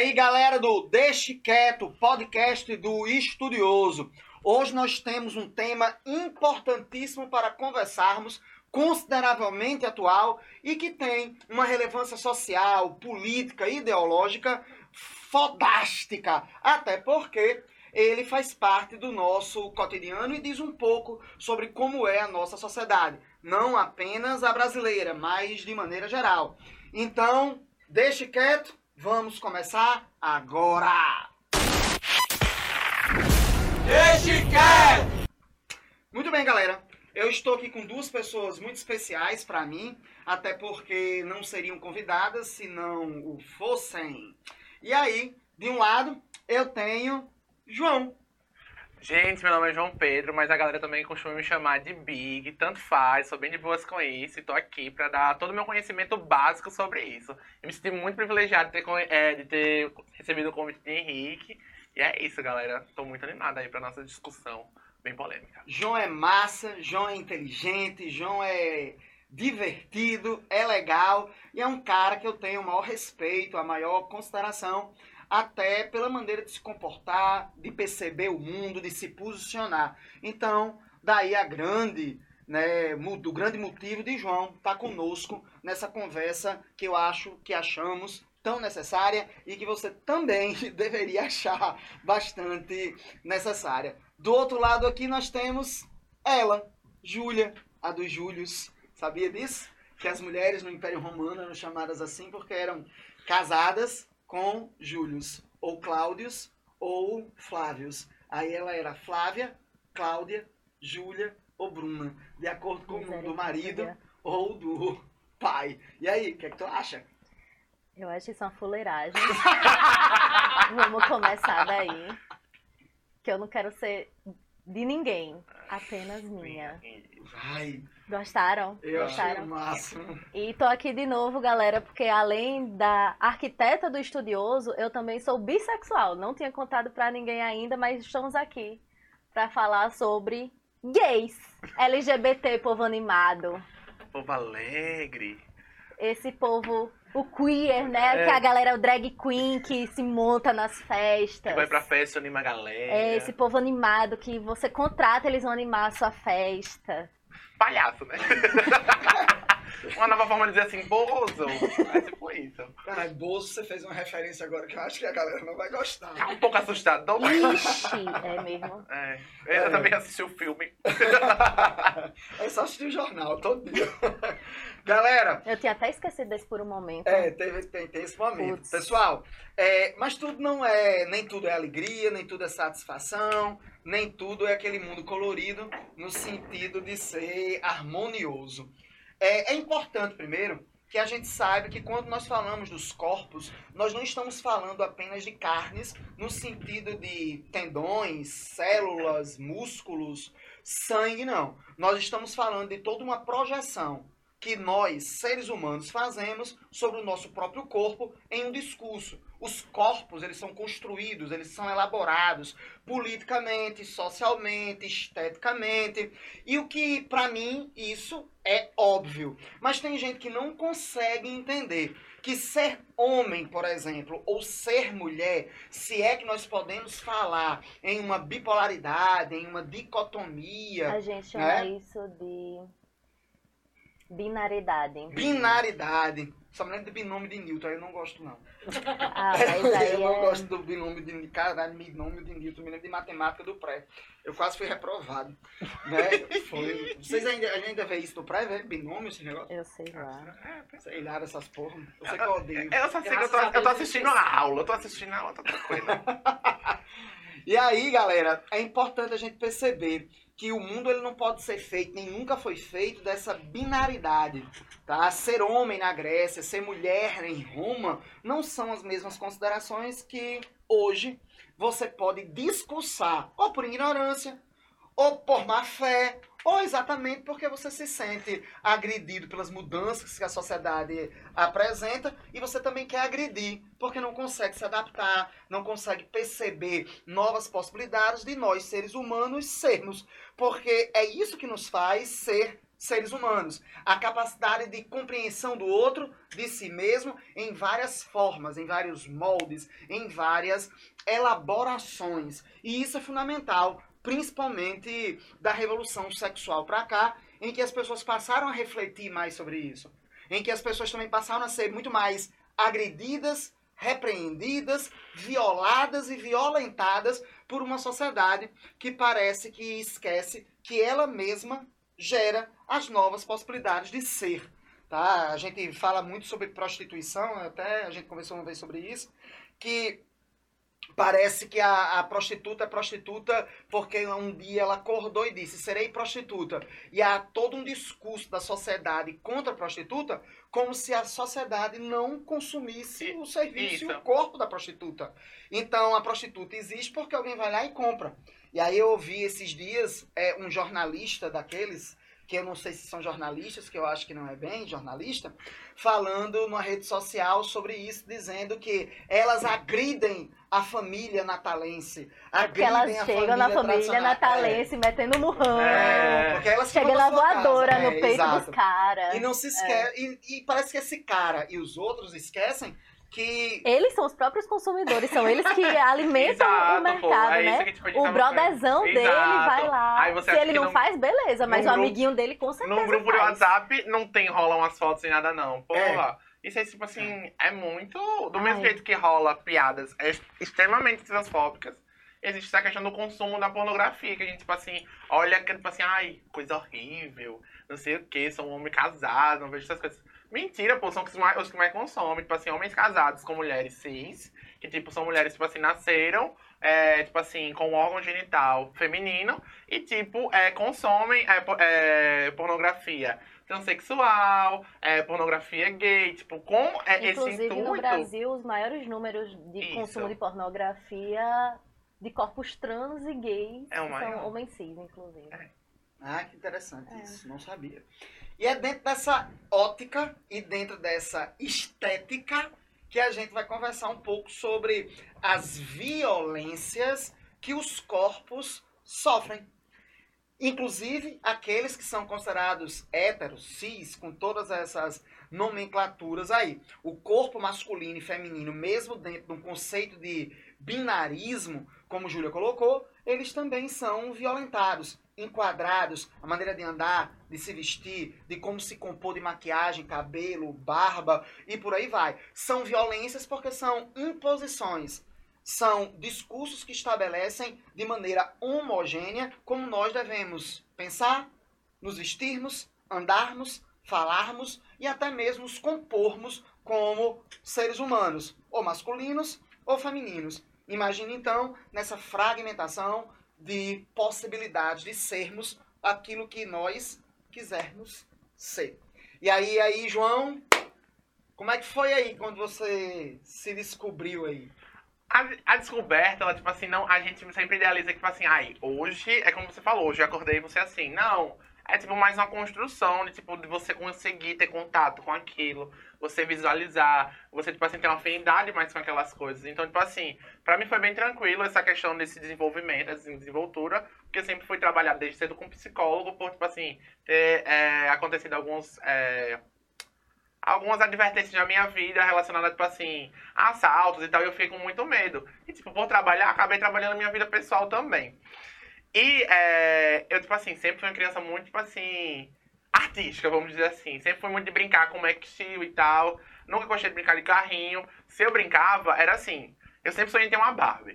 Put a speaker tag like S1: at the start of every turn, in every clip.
S1: aí, galera do Deixe Quieto, podcast do Estudioso. Hoje nós temos um tema importantíssimo para conversarmos, consideravelmente atual e que tem uma relevância social, política, ideológica fodástica. Até porque ele faz parte do nosso cotidiano e diz um pouco sobre como é a nossa sociedade. Não apenas a brasileira, mas de maneira geral. Então, deixe quieto, vamos começar agora!
S2: Deixe quieto!
S1: Muito bem, galera. Eu estou aqui com duas pessoas muito especiais para mim, até porque não seriam convidadas se não o fossem. E aí, de um lado, eu tenho João.
S2: Gente, meu nome é João Pedro, mas a galera também costuma me chamar de Big, tanto faz, sou bem de boas com isso e tô aqui para dar todo o meu conhecimento básico sobre isso. Eu me senti muito privilegiado de ter, é, de ter recebido o convite de Henrique. E é isso, galera. Tô muito animado aí pra nossa discussão bem polêmica.
S1: João é massa, João é inteligente, João é divertido, é legal e é um cara que eu tenho o maior respeito, a maior consideração até pela maneira de se comportar, de perceber o mundo, de se posicionar. Então, daí a grande, né, o grande motivo de João estar tá conosco nessa conversa que eu acho, que achamos tão necessária e que você também deveria achar bastante necessária. Do outro lado aqui nós temos ela, Júlia, a dos Júlios. Sabia disso? Que as mulheres no Império Romano eram chamadas assim porque eram casadas com Július, ou Cláudios, ou Flávios. Aí ela era Flávia, Cláudia, Júlia ou Bruna, de acordo com o do marido ou do pai. E aí, o que, é que tu acha?
S3: Eu acho isso uma fuleiragem. Vamos começar daí. Que eu não quero ser de ninguém, apenas minha.
S1: Vai.
S3: Gostaram?
S1: Eu
S3: Gostaram?
S1: máximo.
S3: E tô aqui de novo, galera, porque além da arquiteta do estudioso, eu também sou bissexual. Não tinha contado pra ninguém ainda, mas estamos aqui para falar sobre gays, LGBT, povo animado.
S2: Povo alegre.
S3: Esse povo o queer, né? É. Que a galera, o drag queen que se monta nas festas.
S2: Que vai pra festa e anima a galera.
S3: É, esse povo animado que você contrata, eles vão animar a sua festa
S2: palhaço, né? uma nova forma de dizer assim, Bozo. É tipo isso.
S1: Cara, Bozo, você fez uma referência agora que eu acho que a galera não vai gostar.
S2: Tá um pouco assustado, não
S3: Ixi, é mesmo?
S2: É. Eu é. também assisti o filme.
S1: é só assistir o jornal todo dia. Galera.
S3: Eu tinha até esquecido desse por um momento.
S1: É, teve, tem, tem esse momento. Puts. Pessoal, é, mas tudo não é. Nem tudo é alegria, nem tudo é satisfação nem tudo é aquele mundo colorido no sentido de ser harmonioso. É, é importante, primeiro, que a gente saiba que quando nós falamos dos corpos, nós não estamos falando apenas de carnes no sentido de tendões, células, músculos, sangue, não. Nós estamos falando de toda uma projeção que nós, seres humanos, fazemos sobre o nosso próprio corpo em um discurso. Os corpos, eles são construídos, eles são elaborados politicamente, socialmente, esteticamente. E o que, para mim, isso é óbvio. Mas tem gente que não consegue entender que ser homem, por exemplo, ou ser mulher, se é que nós podemos falar em uma bipolaridade, em uma dicotomia.
S3: A gente chama né? isso de Binaridade.
S1: Binaridade. Só me lembro de binômio de Newton, aí eu não gosto não.
S3: Ah, mas aí
S1: eu não
S3: é...
S1: gosto do binômio de caralho, binômio de Newton, me lembro de matemática do pré. Eu quase fui reprovado. Né? Foi. Vocês ainda, ainda vê isso do pré, vê? Binômio, esse negócio?
S3: Eu sei lá.
S1: É, sei lá dessas porra. Eu sei que eu odeio.
S2: Eu só sei que eu tô, eu tô assistindo a aula, eu tô assistindo a aula, tô tranquilo.
S1: e aí, galera, é importante a gente perceber que o mundo ele não pode ser feito, nem nunca foi feito dessa binaridade, tá? Ser homem na Grécia, ser mulher em Roma, não são as mesmas considerações que hoje você pode discursar, ou por ignorância, ou por má fé, ou exatamente porque você se sente agredido pelas mudanças que a sociedade apresenta e você também quer agredir, porque não consegue se adaptar, não consegue perceber novas possibilidades de nós, seres humanos, sermos. Porque é isso que nos faz ser seres humanos. A capacidade de compreensão do outro, de si mesmo, em várias formas, em vários moldes, em várias elaborações. E isso é fundamental, principalmente da revolução sexual para cá, em que as pessoas passaram a refletir mais sobre isso. Em que as pessoas também passaram a ser muito mais agredidas, repreendidas, violadas e violentadas por uma sociedade que parece que esquece que ela mesma gera as novas possibilidades de ser. Tá? A gente fala muito sobre prostituição, até a gente conversou uma vez sobre isso, que parece que a, a, prostituta é prostituta porque um dia ela acordou e disse serei prostituta. E há todo um discurso da sociedade contra a prostituta como se a sociedade não consumisse o serviço Isso. e o corpo da prostituta. Então a prostituta existe porque alguém vai lá e compra. E aí eu ouvi esses dias é, um jornalista daqueles que eu não sei se são jornalistas, que eu acho que não é bem jornalista, falando numa rede social sobre isso, dizendo que elas agridem a família natalense.
S3: É porque elas chegam na família natalense é. metendo murrão. É, porque elas Chega na voadora casa. no é, peito exato. dos caras.
S1: E não se esquece. É. E, e parece que esse cara e os outros esquecem que.
S3: Eles são os próprios consumidores, são eles que alimentam Exato, o mercado, pô, é né? o brotherzão dele vai lá. Se ele não, não, faz, beleza, mas o amiguinho dele com certeza.
S2: No grupo
S3: faz.
S2: de WhatsApp não tem, rolam umas fotos nem nada, não. Porra. É. Isso é tipo assim, é muito. Do Ai. mesmo jeito que rola piadas é extremamente transfóbicas, existe essa questão do consumo da pornografia, que a gente, tipo assim, olha que, tipo assim, ai, coisa horrível, não sei o que, sou um homem casado, não vejo essas coisas. Mentira, pô, são os que mais, os que mais consomem. Tipo assim, homens casados com mulheres cis, que tipo, são mulheres, tipo assim, nasceram, é, tipo assim, com órgão genital feminino e, tipo, é, consomem é, é, pornografia transexual, é, pornografia gay, tipo, com é,
S3: Inclusive,
S2: esse intuito...
S3: no Brasil, os maiores números de Isso. consumo de pornografia de corpos trans e gays é são homens cis, inclusive. É.
S1: Ah, que interessante isso, não sabia. E é dentro dessa ótica e dentro dessa estética que a gente vai conversar um pouco sobre as violências que os corpos sofrem. Inclusive aqueles que são considerados héteros, cis, com todas essas nomenclaturas aí. O corpo masculino e feminino, mesmo dentro de um conceito de binarismo, como Júlia colocou, eles também são violentados enquadrados, a maneira de andar, de se vestir, de como se compor de maquiagem, cabelo, barba e por aí vai. São violências porque são imposições. São discursos que estabelecem de maneira homogênea como nós devemos pensar, nos vestirmos, andarmos, falarmos e até mesmo nos compormos como seres humanos, ou masculinos ou femininos. Imagine então nessa fragmentação de possibilidade de sermos aquilo que nós quisermos ser. E aí, aí, João, como é que foi aí quando você se descobriu aí?
S2: A, a, descoberta, ela, tipo assim, não, a gente sempre idealiza que, tipo assim, ai, hoje, é como você falou, hoje eu acordei e você assim, não, é tipo mais uma construção de tipo de você conseguir ter contato com aquilo, você visualizar, você tipo assim ter uma afinidade mais com aquelas coisas. Então, tipo assim, para mim foi bem tranquilo essa questão desse desenvolvimento, dessa desenvoltura, porque eu sempre fui trabalhar desde cedo com psicólogo, por tipo assim, ter é, acontecido alguns é, algumas advertências na minha vida relacionadas, tipo assim, a assaltos e tal, e eu fiquei com muito medo. E, tipo, por trabalhar, acabei trabalhando na minha vida pessoal também. E é, eu, tipo assim, sempre fui uma criança muito, tipo assim, artística, vamos dizer assim. Sempre fui muito de brincar com Max Steel e tal. Nunca gostei de brincar de carrinho. Se eu brincava, era assim. Eu sempre sonhei em ter uma Barbie.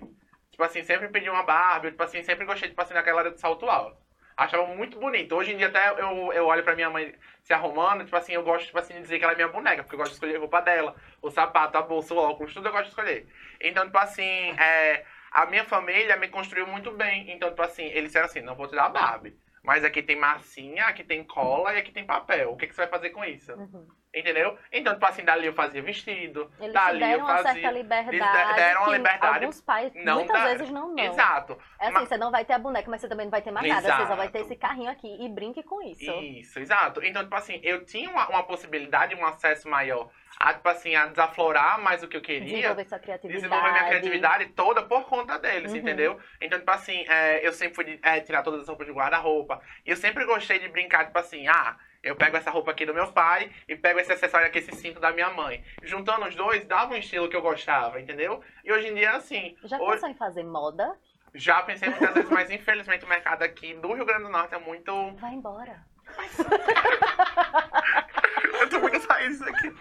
S2: Tipo assim, sempre pedi uma Barbie. Tipo assim, sempre gostei, tipo assim, daquela área de salto alto. Achava muito bonito. Hoje em dia até eu, eu olho pra minha mãe se arrumando, tipo assim, eu gosto, tipo assim, de dizer que ela é minha boneca, porque eu gosto de escolher a roupa dela, o sapato, a bolsa, o óculos, tudo eu gosto de escolher. Então, tipo assim, é, a minha família me construiu muito bem. Então, tipo assim, eles disseram assim, não vou te dar Barbie. Mas aqui tem massinha, aqui tem cola e aqui tem papel. O que, que você vai fazer com isso? Uhum. Entendeu? Então, tipo assim, dali eu fazia vestido.
S3: Eles
S2: dali
S3: deram
S2: eu fazia.
S3: Uma certa liberdade. Eles deram uma liberdade. Alguns pais, não muitas dá. vezes não, não.
S2: Exato.
S3: É assim, mas... você não vai ter a boneca, mas você também não vai ter mais exato. nada. Você só vai ter esse carrinho aqui e brinque com isso.
S2: Isso, exato. Então, tipo assim, eu tinha uma, uma possibilidade, um acesso maior a, tipo assim, a desaflorar mais o que eu queria.
S3: Desenvolver sua criatividade.
S2: Desenvolver minha criatividade toda por conta deles, uhum. entendeu? Então, tipo assim, é, eu sempre fui é, tirar todas as roupas de guarda-roupa, roupa. E eu sempre gostei de brincar, tipo assim, ah, eu pego essa roupa aqui do meu pai e pego esse acessório aqui, esse cinto da minha mãe. Juntando os dois, dava um estilo que eu gostava, entendeu? E hoje em dia, assim.
S3: Já
S2: hoje...
S3: pensou em fazer moda?
S2: Já pensei muitas vezes, mas infelizmente o mercado aqui do Rio Grande do Norte é muito.
S3: Vai embora.
S2: eu tô muito saindo aqui.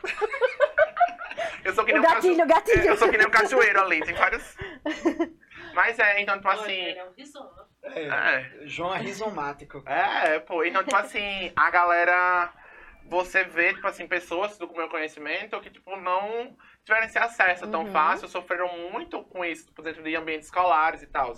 S2: Eu sou que nem
S3: o gatilho,
S2: um cacho...
S3: gatilho.
S2: Eu sou que nem um cachoeiro ali, tem vários. Mas é, então, tipo assim.
S4: é um.
S1: É,
S2: É,
S1: João é rizomático.
S2: é, pô, então, tipo assim, a galera. Você vê, tipo assim, pessoas do meu conhecimento que, tipo, não tiveram esse acesso tão
S3: Uhum.
S2: fácil, sofreram muito com isso, tipo, dentro de ambientes escolares e tal.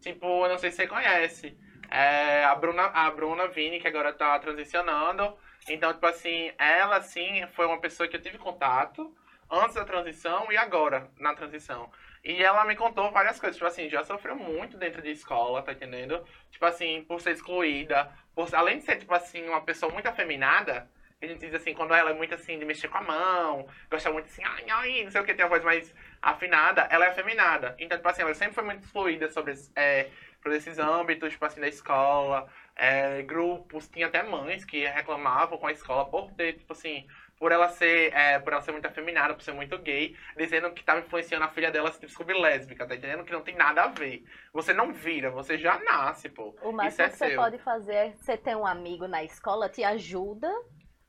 S2: Tipo, eu não sei se você conhece. É, a Bruna, a Bruna Vini, que agora tá transicionando. Então, tipo assim, ela, assim, foi uma pessoa que eu tive contato antes da transição e agora, na transição. E ela me contou várias coisas, tipo assim, já sofreu muito dentro de escola, tá entendendo? Tipo assim, por ser excluída, por, além de ser, tipo assim, uma pessoa muito afeminada, a gente diz assim, quando ela é muito assim, de mexer com a mão, gosta muito assim, ai, ai, não sei o que, tem a voz mais afinada, ela é afeminada. Então, tipo assim, ela sempre foi muito excluída sobre é, por esses âmbitos, tipo assim, da escola, é, grupos, tinha até mães que reclamavam com a escola por ter, tipo assim, por ela ser, é, por ela ser muito afeminada, por ser muito gay, dizendo que estava influenciando a filha dela a se descobrir lésbica, tá entendendo? Que não tem nada a ver. Você não vira, você já nasce, pô.
S3: O
S2: Isso
S3: máximo
S2: é
S3: que você
S2: seu.
S3: pode fazer é você ter um amigo na escola, te ajuda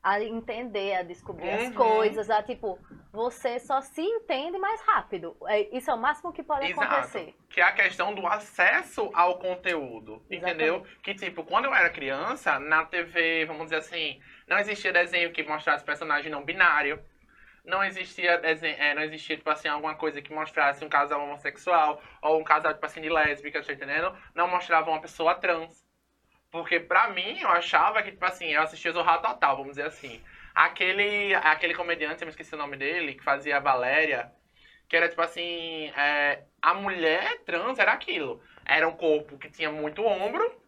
S3: a entender, a descobrir as
S2: Uhum.
S3: coisas, a tipo, você só se entende mais rápido. É, Isso é o máximo que pode
S2: Exato.
S3: acontecer.
S2: Que é a questão do acesso ao conteúdo, entendeu? Que, tipo, quando eu era criança, na TV, vamos dizer assim, não existia desenho que mostrasse personagem não binário. Não existia desenho, é, não existia, tipo assim, alguma coisa que mostrasse um casal homossexual ou um casal, tipo assim, de lésbicas, tá entendendo? Não mostrava uma pessoa trans. Porque pra mim, eu achava que, tipo assim, eu assistia Zorra Total, vamos dizer assim. Aquele, aquele comediante, eu me esqueci o nome dele, que fazia a Valéria, que era, tipo assim, é, a mulher trans era aquilo. Era um corpo que tinha muito ombro,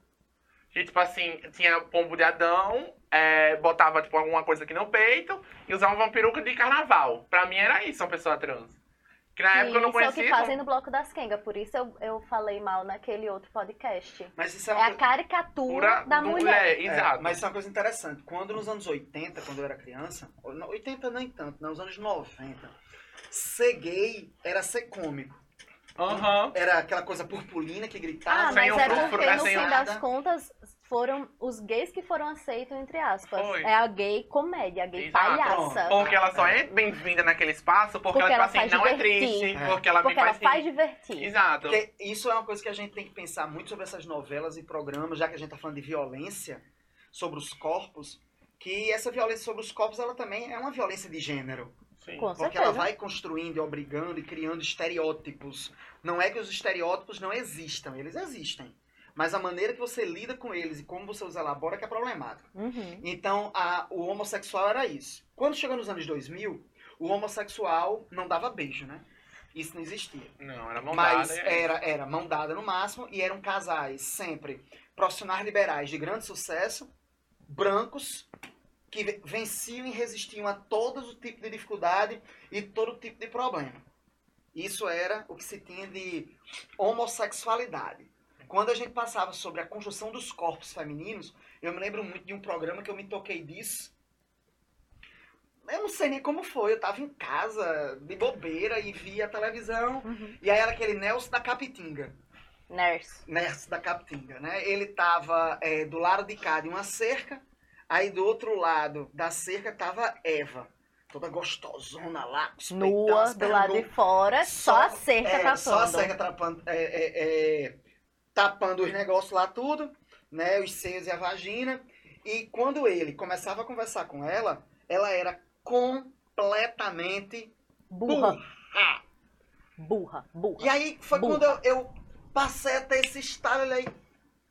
S2: que, tipo assim, tinha pombo de Adão, é, botava, tipo, alguma coisa aqui no peito e usava uma peruca de carnaval. Pra mim era isso, uma pessoa trans. Que na
S3: E
S2: época eu não
S3: isso é o
S2: conhecia.
S3: que fazem no Bloco das Kenga, por isso eu, eu falei mal naquele outro podcast.
S1: Mas isso é
S3: É
S1: uma
S3: a caricatura
S2: Pura
S3: da mulher.
S1: É,
S2: exato.
S1: mas isso é uma coisa interessante. Quando nos anos 80, quando eu era criança, ou não, 80 nem tanto, nos anos 90, ser gay era ser cômico.
S2: Aham.
S1: Era aquela coisa purpurina que gritava.
S3: Ah, mas é porque no fim das contas foram os gays que foram aceitos, entre aspas.
S2: Foi.
S3: É a gay comédia, a gay
S2: Exato.
S3: palhaça.
S2: Porque ela só é bem-vinda naquele espaço porque,
S3: Porque
S2: ela,
S3: ela
S2: tipo assim,
S3: faz
S2: não é
S3: divertir.
S2: triste.
S1: É.
S2: Porque ela
S3: Porque
S2: me
S3: ela
S2: faz
S3: faz divertir.
S2: Exato.
S1: Porque isso é uma coisa que a gente tem que pensar muito sobre essas novelas e programas, já que a gente está falando de violência sobre os corpos, que essa violência sobre os corpos ela também é uma violência de gênero.
S2: Sim.
S3: Com
S1: Porque
S3: certeza.
S1: ela vai construindo e obrigando e criando estereótipos. Não é que os estereótipos não existam, eles existem. Mas a maneira que você lida com eles e como você os elabora que é problemático.
S3: Uhum.
S1: Então, a- o homossexual era isso. Quando chegou nos anos 2000, o homossexual não dava beijo, né? Isso não existia.
S2: Não, era mão
S1: Mas
S2: dada, é.
S1: era, era mão dada no máximo e eram casais sempre profissionais liberais de grande sucesso, brancos, que ve- venciam e resistiam a todos os tipos de dificuldade e todo tipo de problema. Isso era o que se tinha de homossexualidade. Quando a gente passava sobre a construção dos corpos femininos, eu me lembro muito de um programa que eu me toquei disso. Eu não sei nem como foi, eu tava em casa, de bobeira, e via a televisão,
S3: Uhum.
S1: e aí era aquele Nelson da Capitinga.
S3: Nurse.
S1: Nelson da Capitinga, né? Ele tava é, do lado de cá de uma cerca, aí do outro lado da cerca tava Eva. Toda gostosona lá,
S3: Nua, do lado de fora, só, a cerca
S1: é,
S3: tapando.
S1: Só a cerca tapando, é, é, é, tapando os negócios lá tudo, né? Os seios e a vagina. E quando ele começava a conversar com ela, ela era completamente
S3: Burra,
S1: burra.
S3: burra, burra.
S1: E aí foi
S3: Burra.
S1: quando eu, eu passei a ter esse estalo aí.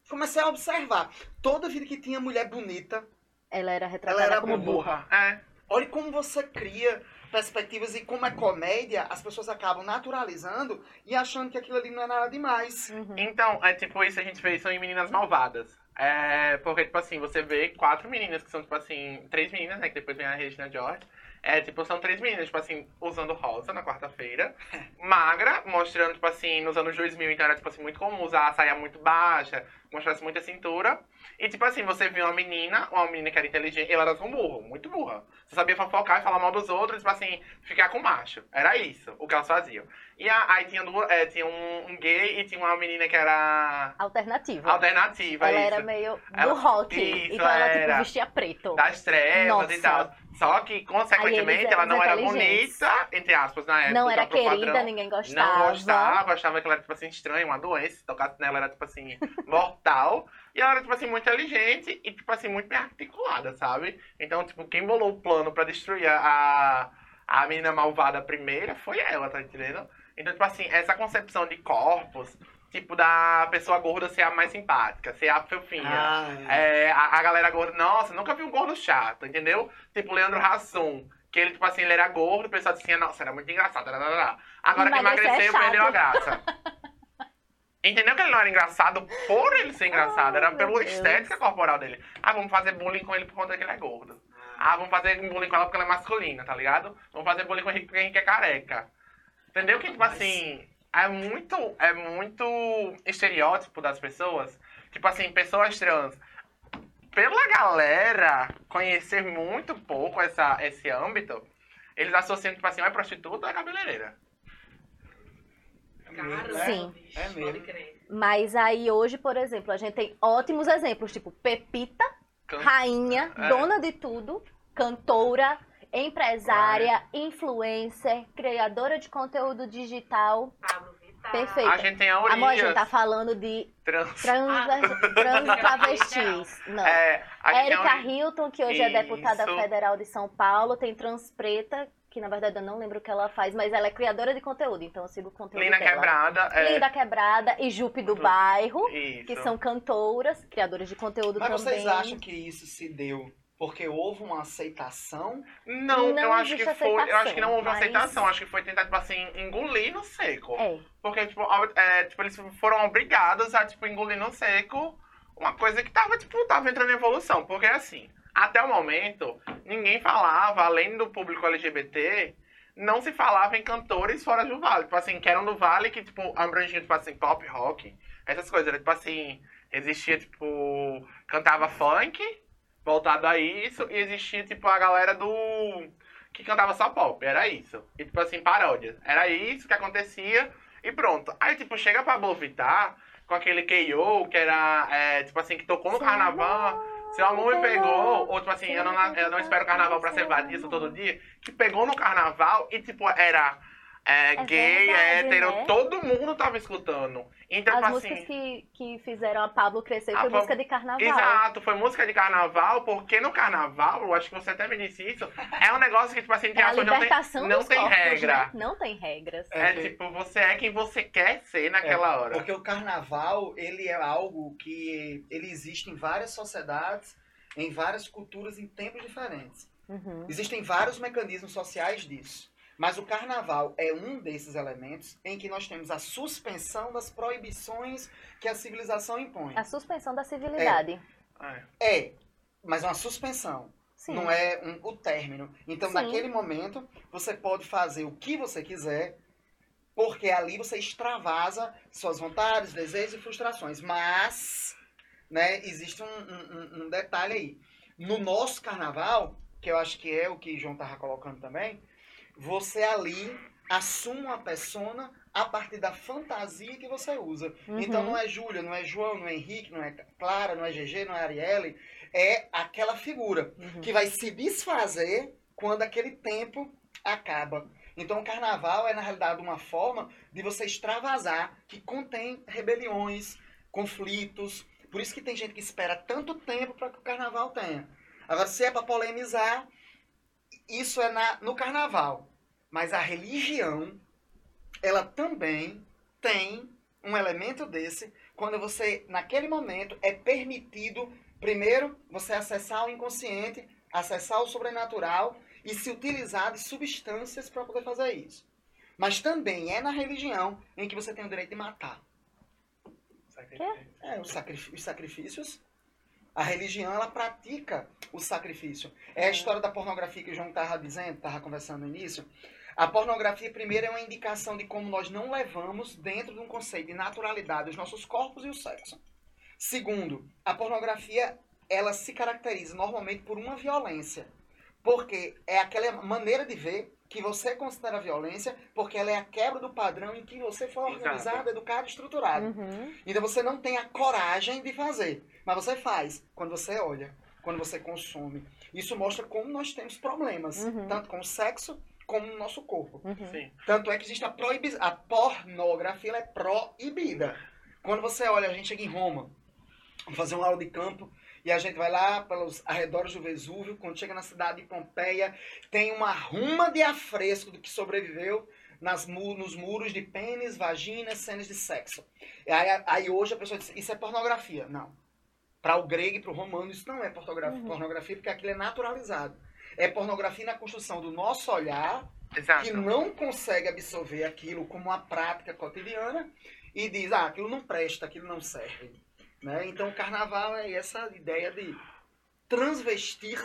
S1: Comecei a observar. Toda vida que tinha mulher bonita,
S3: Ela era retratada
S1: Ela era
S3: como
S1: burra.
S3: burra.
S2: É.
S1: olha como você cria perspectivas e como é comédia, as pessoas acabam naturalizando e achando que aquilo ali não é nada demais.
S3: Uhum.
S2: Então, é tipo isso, a gente vê isso em Meninas Malvadas. É, porque, tipo assim, você vê quatro meninas que são, tipo assim, três meninas, né? Que depois vem a Regina George. É, tipo, são três meninas, tipo assim, usando rosa na quarta-feira. Magra, mostrando, tipo assim, nos anos 2000, então era, tipo assim, muito comum usar a saia muito baixa, mostrasse muita cintura. E, tipo assim, você viu uma menina, uma menina que era inteligente, ela era tão burra, muito burra. Você sabia fofocar e falar mal dos outros, tipo assim, ficar com macho. Era isso, o que elas faziam. E a, aí tinha, duas, é, tinha um, um, gay e tinha uma menina que era...
S3: Alternativa.
S2: Alternativa,
S3: Ela
S2: isso.
S3: era meio do
S2: Ela-
S3: rock.
S2: isso,
S3: então ela, tipo, vestia preto.
S2: Das trevas
S3: Nossa.
S2: e tal. Só que, consequentemente, ela não era bonita, entre aspas, na época.
S3: Não era querida,
S2: padrão.
S3: ninguém gostava.
S2: Não gostava, achava que ela era, tipo assim, estranha, uma doença. Se tocasse nela, era, tipo assim, mortal. E ela era, tipo assim, muito inteligente e, tipo assim, muito bem articulada, sabe? Então, tipo, quem bolou o plano pra destruir a, a menina malvada primeira foi ela, tá entendendo? Então, tipo assim, essa concepção de corpos, tipo, da pessoa gorda ser a mais simpática, ser a fofinha.
S1: Ah, é.
S2: É, a, a galera gorda, nossa, nunca vi um gordo chato, entendeu? Tipo, Leandro Hassum, que ele, tipo assim, ele era gordo, o pessoal dizia, nossa, era muito engraçado, tarará. agora que
S3: é
S2: emagreceu,
S3: chato.
S2: perdeu a graça. Entendeu que ele não era engraçado por ele ser engraçado, era
S3: meu
S2: pela
S3: Deus.
S2: estética corporal dele. Ah, vamos fazer bullying com ele por conta que ele é gordo. Ah, vamos fazer bullying com ela porque ela é masculina, tá ligado? Vamos fazer bullying com o Henrique porque Henrique é careca. Entendeu que, tipo
S1: Mas-
S2: assim, é muito, é muito estereótipo das pessoas. Tipo assim, pessoas trans. Pela galera conhecer muito pouco essa, esse âmbito, eles associam, tipo assim, ou é prostituta ou é cabeleireira.
S1: É,
S3: Sim.
S1: É mesmo.
S4: Pode crer.
S3: Mas aí hoje, por exemplo, a gente tem ótimos exemplos, tipo Pepita,
S2: Can-
S3: rainha,
S2: É.
S3: dona de tudo, cantora, empresária, influencer, criadora de conteúdo digital.
S4: Pablo Vittar.
S3: Perfeito.
S2: A gente tem a
S3: Amor, a gente tá falando de
S2: trans.
S3: trans, trans travestis. Não.
S2: É,
S3: Érica Hilton, que hoje é deputada
S2: Isso.
S3: federal de São Paulo, tem Trans Preta, que na verdade eu não lembro o que ela faz, mas ela é criadora de conteúdo, então eu sigo o conteúdo
S2: Lina
S3: dela.
S2: Quebrada. É,
S3: Linda Quebrada e Jupe do Bairro,
S2: Isso.
S3: que são cantoras, criadoras de conteúdo
S1: Mas
S3: também.
S1: vocês acham que isso se deu porque houve uma aceitação?
S2: Não,
S3: Não
S2: eu acho que foi. Eu acho que não houve
S3: mas-
S2: aceitação. Acho que foi tentar, tipo assim, engolir no seco.
S3: É,
S2: Porque, tipo, é, tipo, eles foram obrigados a, tipo, engolir no seco uma coisa que tava, tipo, tava entrando em evolução. Porque, assim, até o momento, ninguém falava, além do público LGBT, não se falava em cantores fora do Vale. Tipo assim, que eram do Vale, que, tipo, abrangiam, tipo assim, pop, rock, essas coisas. Era, tipo assim, existia, tipo, cantava funk, voltado a isso, e existia, tipo, a galera do... que cantava só pop, era isso. E, tipo assim, paródias. Era isso que acontecia, e pronto. Aí, tipo, chega pra Vittar com aquele K.O., que era, é, tipo assim, que tocou no carnaval... Seu amor me pegou, ou tipo assim, eu não, eu não espero o carnaval pra ser vadia todo dia, que pegou no carnaval e tipo, era é,
S3: É
S2: gay,
S3: verdade,
S2: hétero,
S3: né?
S2: todo mundo tava escutando. Então,
S3: as
S2: tipo
S3: músicas
S2: assim.
S3: que, que fizeram a Pablo crescer
S2: A
S3: foi música de carnaval.
S2: Exato, foi música de carnaval, porque no carnaval, eu acho que você até me disse isso, é um negócio que, tipo assim,
S3: É
S2: tem
S3: a
S2: ações, não tem,
S3: libertação
S2: não tem
S3: corpos,
S2: regra.
S3: né? Não tem regras.
S1: É,
S2: É, tipo, você é quem você quer ser naquela hora.
S1: Porque o carnaval, ele é algo que ele existe em várias sociedades, em várias culturas, em tempos diferentes.
S3: Uhum.
S1: Existem vários mecanismos sociais disso. Mas o carnaval é um desses elementos em que nós temos a suspensão das proibições que a civilização impõe.
S3: A suspensão da civilidade.
S2: É.
S1: É, mas uma suspensão.
S3: Sim.
S1: Não é um- o término. Então,
S3: Sim.
S1: naquele momento, você pode fazer o que você quiser, porque ali você extravasa suas vontades, desejos e frustrações. Mas, né, existe um, um- um- um detalhe aí. No nosso carnaval, que eu acho que é o que João estava colocando também, você ali assume uma persona a partir da fantasia que você usa.
S3: Uhum.
S1: Então não é Júlia, não é João, não é Henrique, não é Clara, não é GG, não é Arielle. É aquela figura
S3: Uhum.
S1: que vai se desfazer quando aquele tempo acaba. Então o carnaval é, na realidade, uma forma de você extravasar, que contém rebeliões, conflitos. Por isso que tem gente que espera tanto tempo para que o carnaval tenha. Agora, se é para polemizar, isso é na, no carnaval. Mas a religião, ela também tem um elemento desse, quando você, naquele momento, é permitido, primeiro, você acessar o inconsciente, acessar o sobrenatural e se utilizar de substâncias para poder fazer isso. Mas também é na religião em que você tem o direito de matar. É, os, sacrifí- os sacrifícios A religião, ela pratica o sacrifício. É a história da pornografia que o João estava dizendo, estava conversando no início. A pornografia, primeiro, é uma indicação de como nós não levamos dentro de um conceito de naturalidade os nossos corpos e o sexo. Segundo, a pornografia, ela se caracteriza normalmente por uma violência. Porque é aquela maneira de ver que você considera violência, porque ela é a quebra do padrão em que você foi organizado, Exato. educado, estruturado. Uhum. Então você não tem a coragem de fazer, mas você faz quando você olha, quando você consome. Isso mostra como nós temos problemas, uhum. tanto com o sexo como no nosso corpo.
S2: Uhum.
S1: Tanto é que existe a proibição. A pornografia ela é proibida. Quando você olha, a gente chega em Roma, vamos fazer uma aula de campo, e a gente vai lá pelos arredores do Vesúvio, quando chega na cidade de Pompeia, tem uma ruma de afresco do que sobreviveu nas, nos muros de pênis, vaginas, cenas de sexo. Aí, aí hoje a pessoa diz, isso é pornografia. Não. Para o grego e para o romano, isso não é pornografia, uhum. pornografia porque aquilo é naturalizado. É pornografia na construção do nosso olhar, Exato. que não consegue absorver aquilo como uma prática cotidiana e diz, ah, aquilo não presta, aquilo não serve. Né? Então o carnaval é essa ideia de transvestir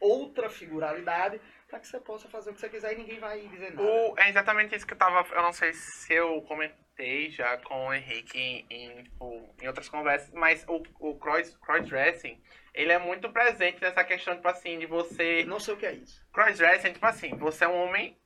S1: outra figuralidade para que você possa fazer o que você quiser e ninguém vai dizer nada.
S2: O, é exatamente isso que eu tava. Eu não sei se eu comentei já com o Henrique em, em, tipo, em outras conversas, mas o, o cross, crossdressing, ele é muito presente nessa questão, tipo assim, de você.
S1: Não sei o que é isso.
S2: Crossdressing, tipo assim, você é um homem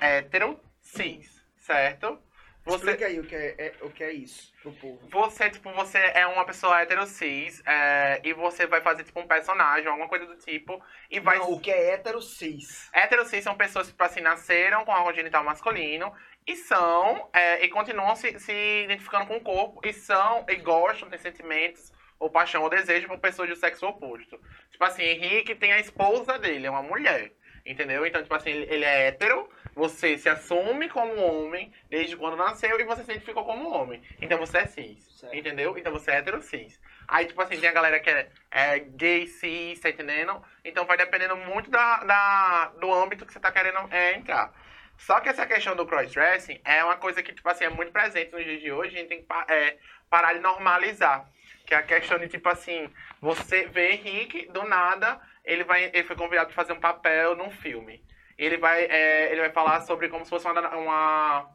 S2: hétero, cis, certo?
S1: Você... Explica aí o que é, é, o que é isso pro povo.
S2: Você, tipo, você é uma pessoa hétero cis é, e você vai fazer, tipo, um personagem, alguma coisa do tipo, e vai...
S1: Não, o que é hétero cis?
S2: Hétero cis são pessoas que, tipo assim, nasceram com órgão genital masculino e são, é, e continuam se, se identificando com o corpo, e são, e gostam, têm sentimentos, ou paixão, ou desejo por pessoas do sexo oposto. Tipo assim, Henrique tem a esposa dele, é uma mulher. Entendeu? Então, tipo assim, ele é hétero, você se assume como homem desde quando nasceu e você se identificou como homem. Então você é cis. Certo. Entendeu? Então você é hétero cis. Aí, tipo assim, tem a galera que é, é gay, cis, tá entendendo? Então vai dependendo muito da, da, do âmbito que você tá querendo é, entrar. Só que essa questão do crossdressing é uma coisa que, tipo assim, é muito presente nos dias de hoje. A gente tem que é, parar de normalizar. Que é a questão de, tipo assim, você vê Henrique, do nada, ele, vai, ele foi convidado para fazer um papel num filme. Ele vai, é, ele vai falar sobre como se fosse uma, uma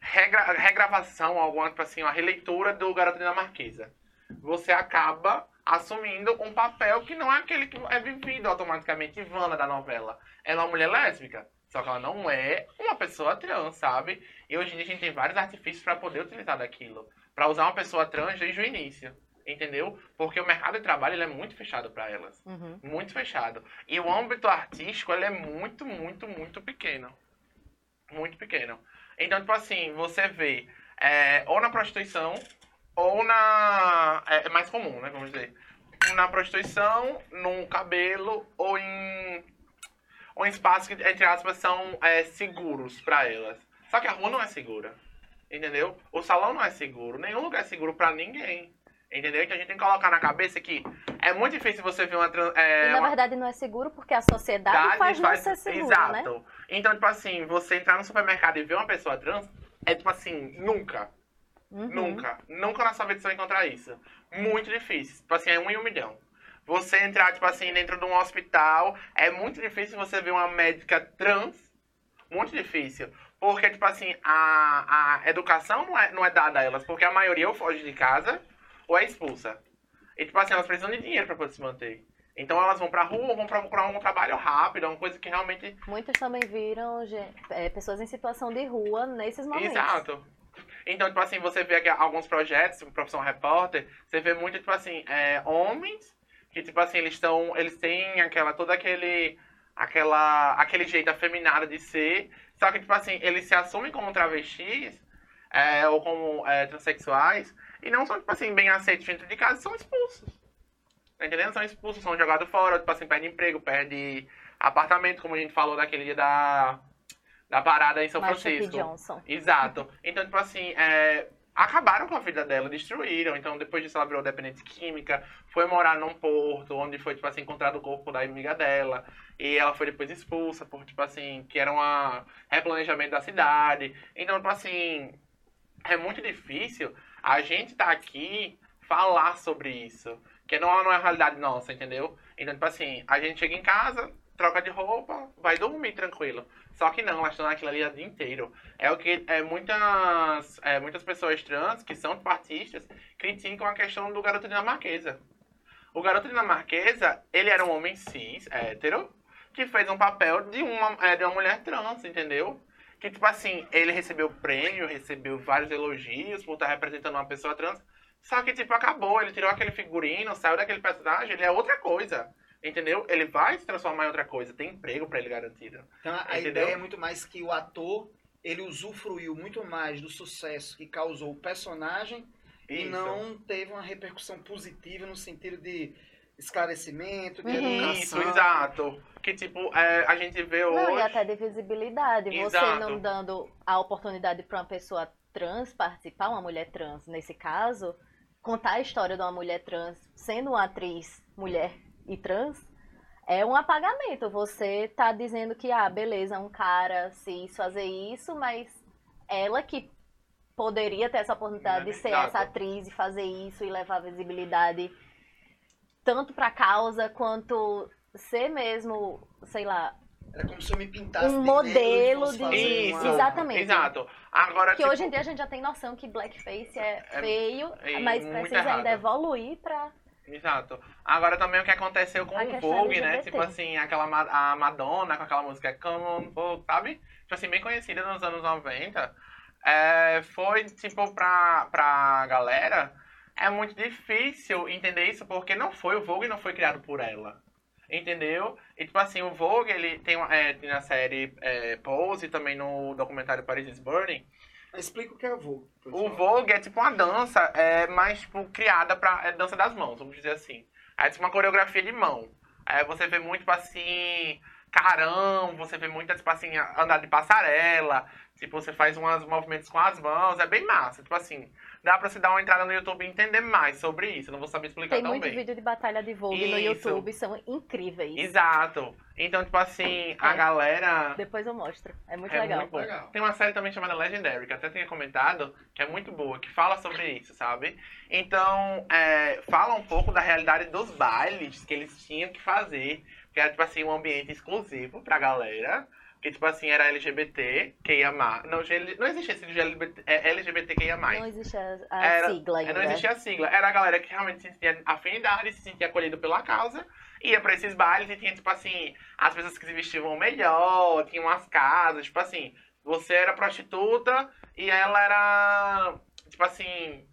S2: regra, regravação, alguma tipo assim, uma releitura do Garoto Dinamarquesa. Você acaba assumindo um papel que não é aquele que é vivido automaticamente Ivana da novela. Ela é uma mulher lésbica. Só que ela não é uma pessoa trans, sabe? E hoje em dia a gente tem vários artifícios para poder utilizar daquilo. para usar uma pessoa trans desde o início entendeu? Porque o mercado de trabalho ele é muito fechado para elas, uhum. muito fechado. E o âmbito artístico ele é muito, muito, muito pequeno, muito pequeno. Então, tipo assim, você vê é, ou na prostituição ou na é, é mais comum, né? Vamos dizer, na prostituição, no cabelo ou em ou em espaços que entre aspas são é, seguros para elas. Só que a rua não é segura. Entendeu? O salão não é seguro, nenhum lugar é seguro para ninguém. Entendeu? Então a gente tem que colocar na cabeça que é muito difícil você ver uma. É,
S3: e na
S2: uma...
S3: verdade não é seguro porque a sociedade faz, faz não ser seguro. Exato. Né?
S2: Então, tipo assim, você entrar no supermercado e ver uma pessoa trans é tipo assim, nunca. Uhum. Nunca. Nunca na sua vida você vai encontrar isso. Muito difícil. Tipo assim, é um em um milhão. Você entrar, tipo assim, dentro de um hospital, é muito difícil você ver uma médica trans. Muito difícil. Porque, tipo assim, a, a educação não é, não é dada a elas. Porque a maioria ou foge de casa ou é expulsa. E, tipo assim, elas precisam de dinheiro para poder se manter. Então elas vão pra rua, vão procurar um trabalho rápido, uma coisa que realmente.
S3: Muitas também viram é, pessoas em situação de rua nesses momentos.
S2: Exato. Então, tipo assim, você vê alguns projetos, tipo Profissão Repórter, você vê muito, tipo assim, é, homens que, tipo assim, eles estão. Eles têm aquela. todo aquele. aquela. aquele jeito afeminado de ser. Só que, tipo assim, eles se assumem como travestis é, ou como é, transexuais e não são, tipo assim, bem aceitos dentro de casa, são expulsos. Tá entendendo? São expulsos, são jogados fora, tipo assim, perde emprego, perde apartamento, como a gente falou daquele dia da, da parada em São
S3: Marsha
S2: Francisco.
S3: Johnson.
S2: Exato. Então, tipo assim, é, acabaram com a vida dela, destruíram. Então, depois disso, ela virou dependente química, foi morar num porto, onde foi, tipo assim, encontrado o corpo da amiga dela. E ela foi depois expulsa por, tipo assim, que era um replanejamento da cidade. Então, tipo assim, é muito difícil a gente tá aqui falar sobre isso. Que não, não é a realidade nossa, entendeu? Então, tipo assim, a gente chega em casa, troca de roupa, vai dormir tranquilo. Só que não, elas estão naquilo ali o dia inteiro. É o que é, muitas, é, muitas pessoas trans, que são artistas, criticam a questão do garoto dinamarquesa. O garoto dinamarquesa, ele era um homem cis, hétero, que fez um papel de uma, é, de uma mulher trans, entendeu? Que, tipo assim, ele recebeu prêmio, recebeu vários elogios por estar representando uma pessoa trans. Só que, tipo, acabou. Ele tirou aquele figurino, saiu daquele personagem, ele é outra coisa. Entendeu? Ele vai se transformar em outra coisa. Tem emprego para ele garantido.
S1: Então, a
S2: Entendeu?
S1: ideia é muito mais que o ator, ele usufruiu muito mais do sucesso que causou o personagem e
S2: Isso.
S1: não teve uma repercussão positiva no sentido de esclarecimento, de
S3: Uhum.
S2: Isso,
S1: educação.
S2: exato. Que, tipo, é, a gente vê hoje...
S3: Não, e até de visibilidade. Você
S2: Exato.
S3: não dando a oportunidade para uma pessoa trans participar, uma mulher trans nesse caso, contar a história de uma mulher trans sendo uma atriz mulher e trans, é um apagamento. Você tá dizendo que, ah, beleza, um cara cis fazer isso, mas ela que poderia ter essa oportunidade de ser essa atriz e fazer isso e levar visibilidade tanto pra causa quanto ser mesmo, sei lá,
S1: Era como se eu me pintasse
S3: Um
S1: de
S3: modelo de-
S1: fazer
S2: Isso,
S1: uma-
S3: Exatamente.
S2: Exato. Agora,
S3: que
S2: tipo,
S3: hoje em dia a gente já tem noção que blackface é
S2: É-
S3: feio,
S2: é
S3: mas precisa ainda
S2: errado.
S3: evoluir pra.
S2: Exato. Agora também o que aconteceu com
S3: A
S2: o
S3: questão
S2: Vogue, né? Tipo assim, aquela a Madonna com aquela música Come on Vogue, sabe? Tipo assim, bem conhecida nos anos 90. É, foi, tipo, pra, pra galera, é muito difícil entender isso porque não foi o Vogue, não foi criado por ela. Entendeu? E tipo assim, o Vogue, ele tem, uma- é, tem na série é, Pose e também no documentário Paris is Burning.
S1: Explica o que é o Vogue.
S2: O Vogue é tipo uma dança, é mais tipo, criada pra. É dança das mãos, vamos dizer assim. É tipo uma coreografia de mão. Aí você vê muito, tipo assim, carão, você vê muito, tipo assim, andar de passarela. Tipo, você faz uns movimentos com as mãos, é bem massa. Tipo assim, dá pra você dar uma entrada no YouTube e entender mais sobre isso. Eu não vou saber explicar
S3: Tem
S2: tão
S3: muito
S2: bem.
S3: vídeo de batalha de Vogue no
S2: Isso.
S3: YouTube, são incríveis.
S2: Exato. Então, tipo assim, a
S3: É.
S2: galera.
S3: Depois eu mostro. É muito
S2: É
S3: legal.
S2: muito.
S1: Legal.
S2: Tem uma série também chamada Legendary, que eu até tinha comentado, que é muito boa, que fala sobre isso, sabe? Então, é, fala um pouco da realidade dos bailes que eles tinham que fazer, que era, tipo assim, um ambiente exclusivo pra galera, que, tipo assim, era LGBT, que ia mais. Não, não existia esse LGBT, é, LGBT que ia mais.
S3: Não existe a, a
S2: Era-
S3: sigla ainda.
S2: Não existia sigla. Era a galera que realmente sentia afinidade, se sentia acolhido pela causa, ia pra esses bailes e tinha, tipo assim, as pessoas que se vestiam melhor, tinham umas casas, tipo assim, você era prostituta e ela era, tipo assim,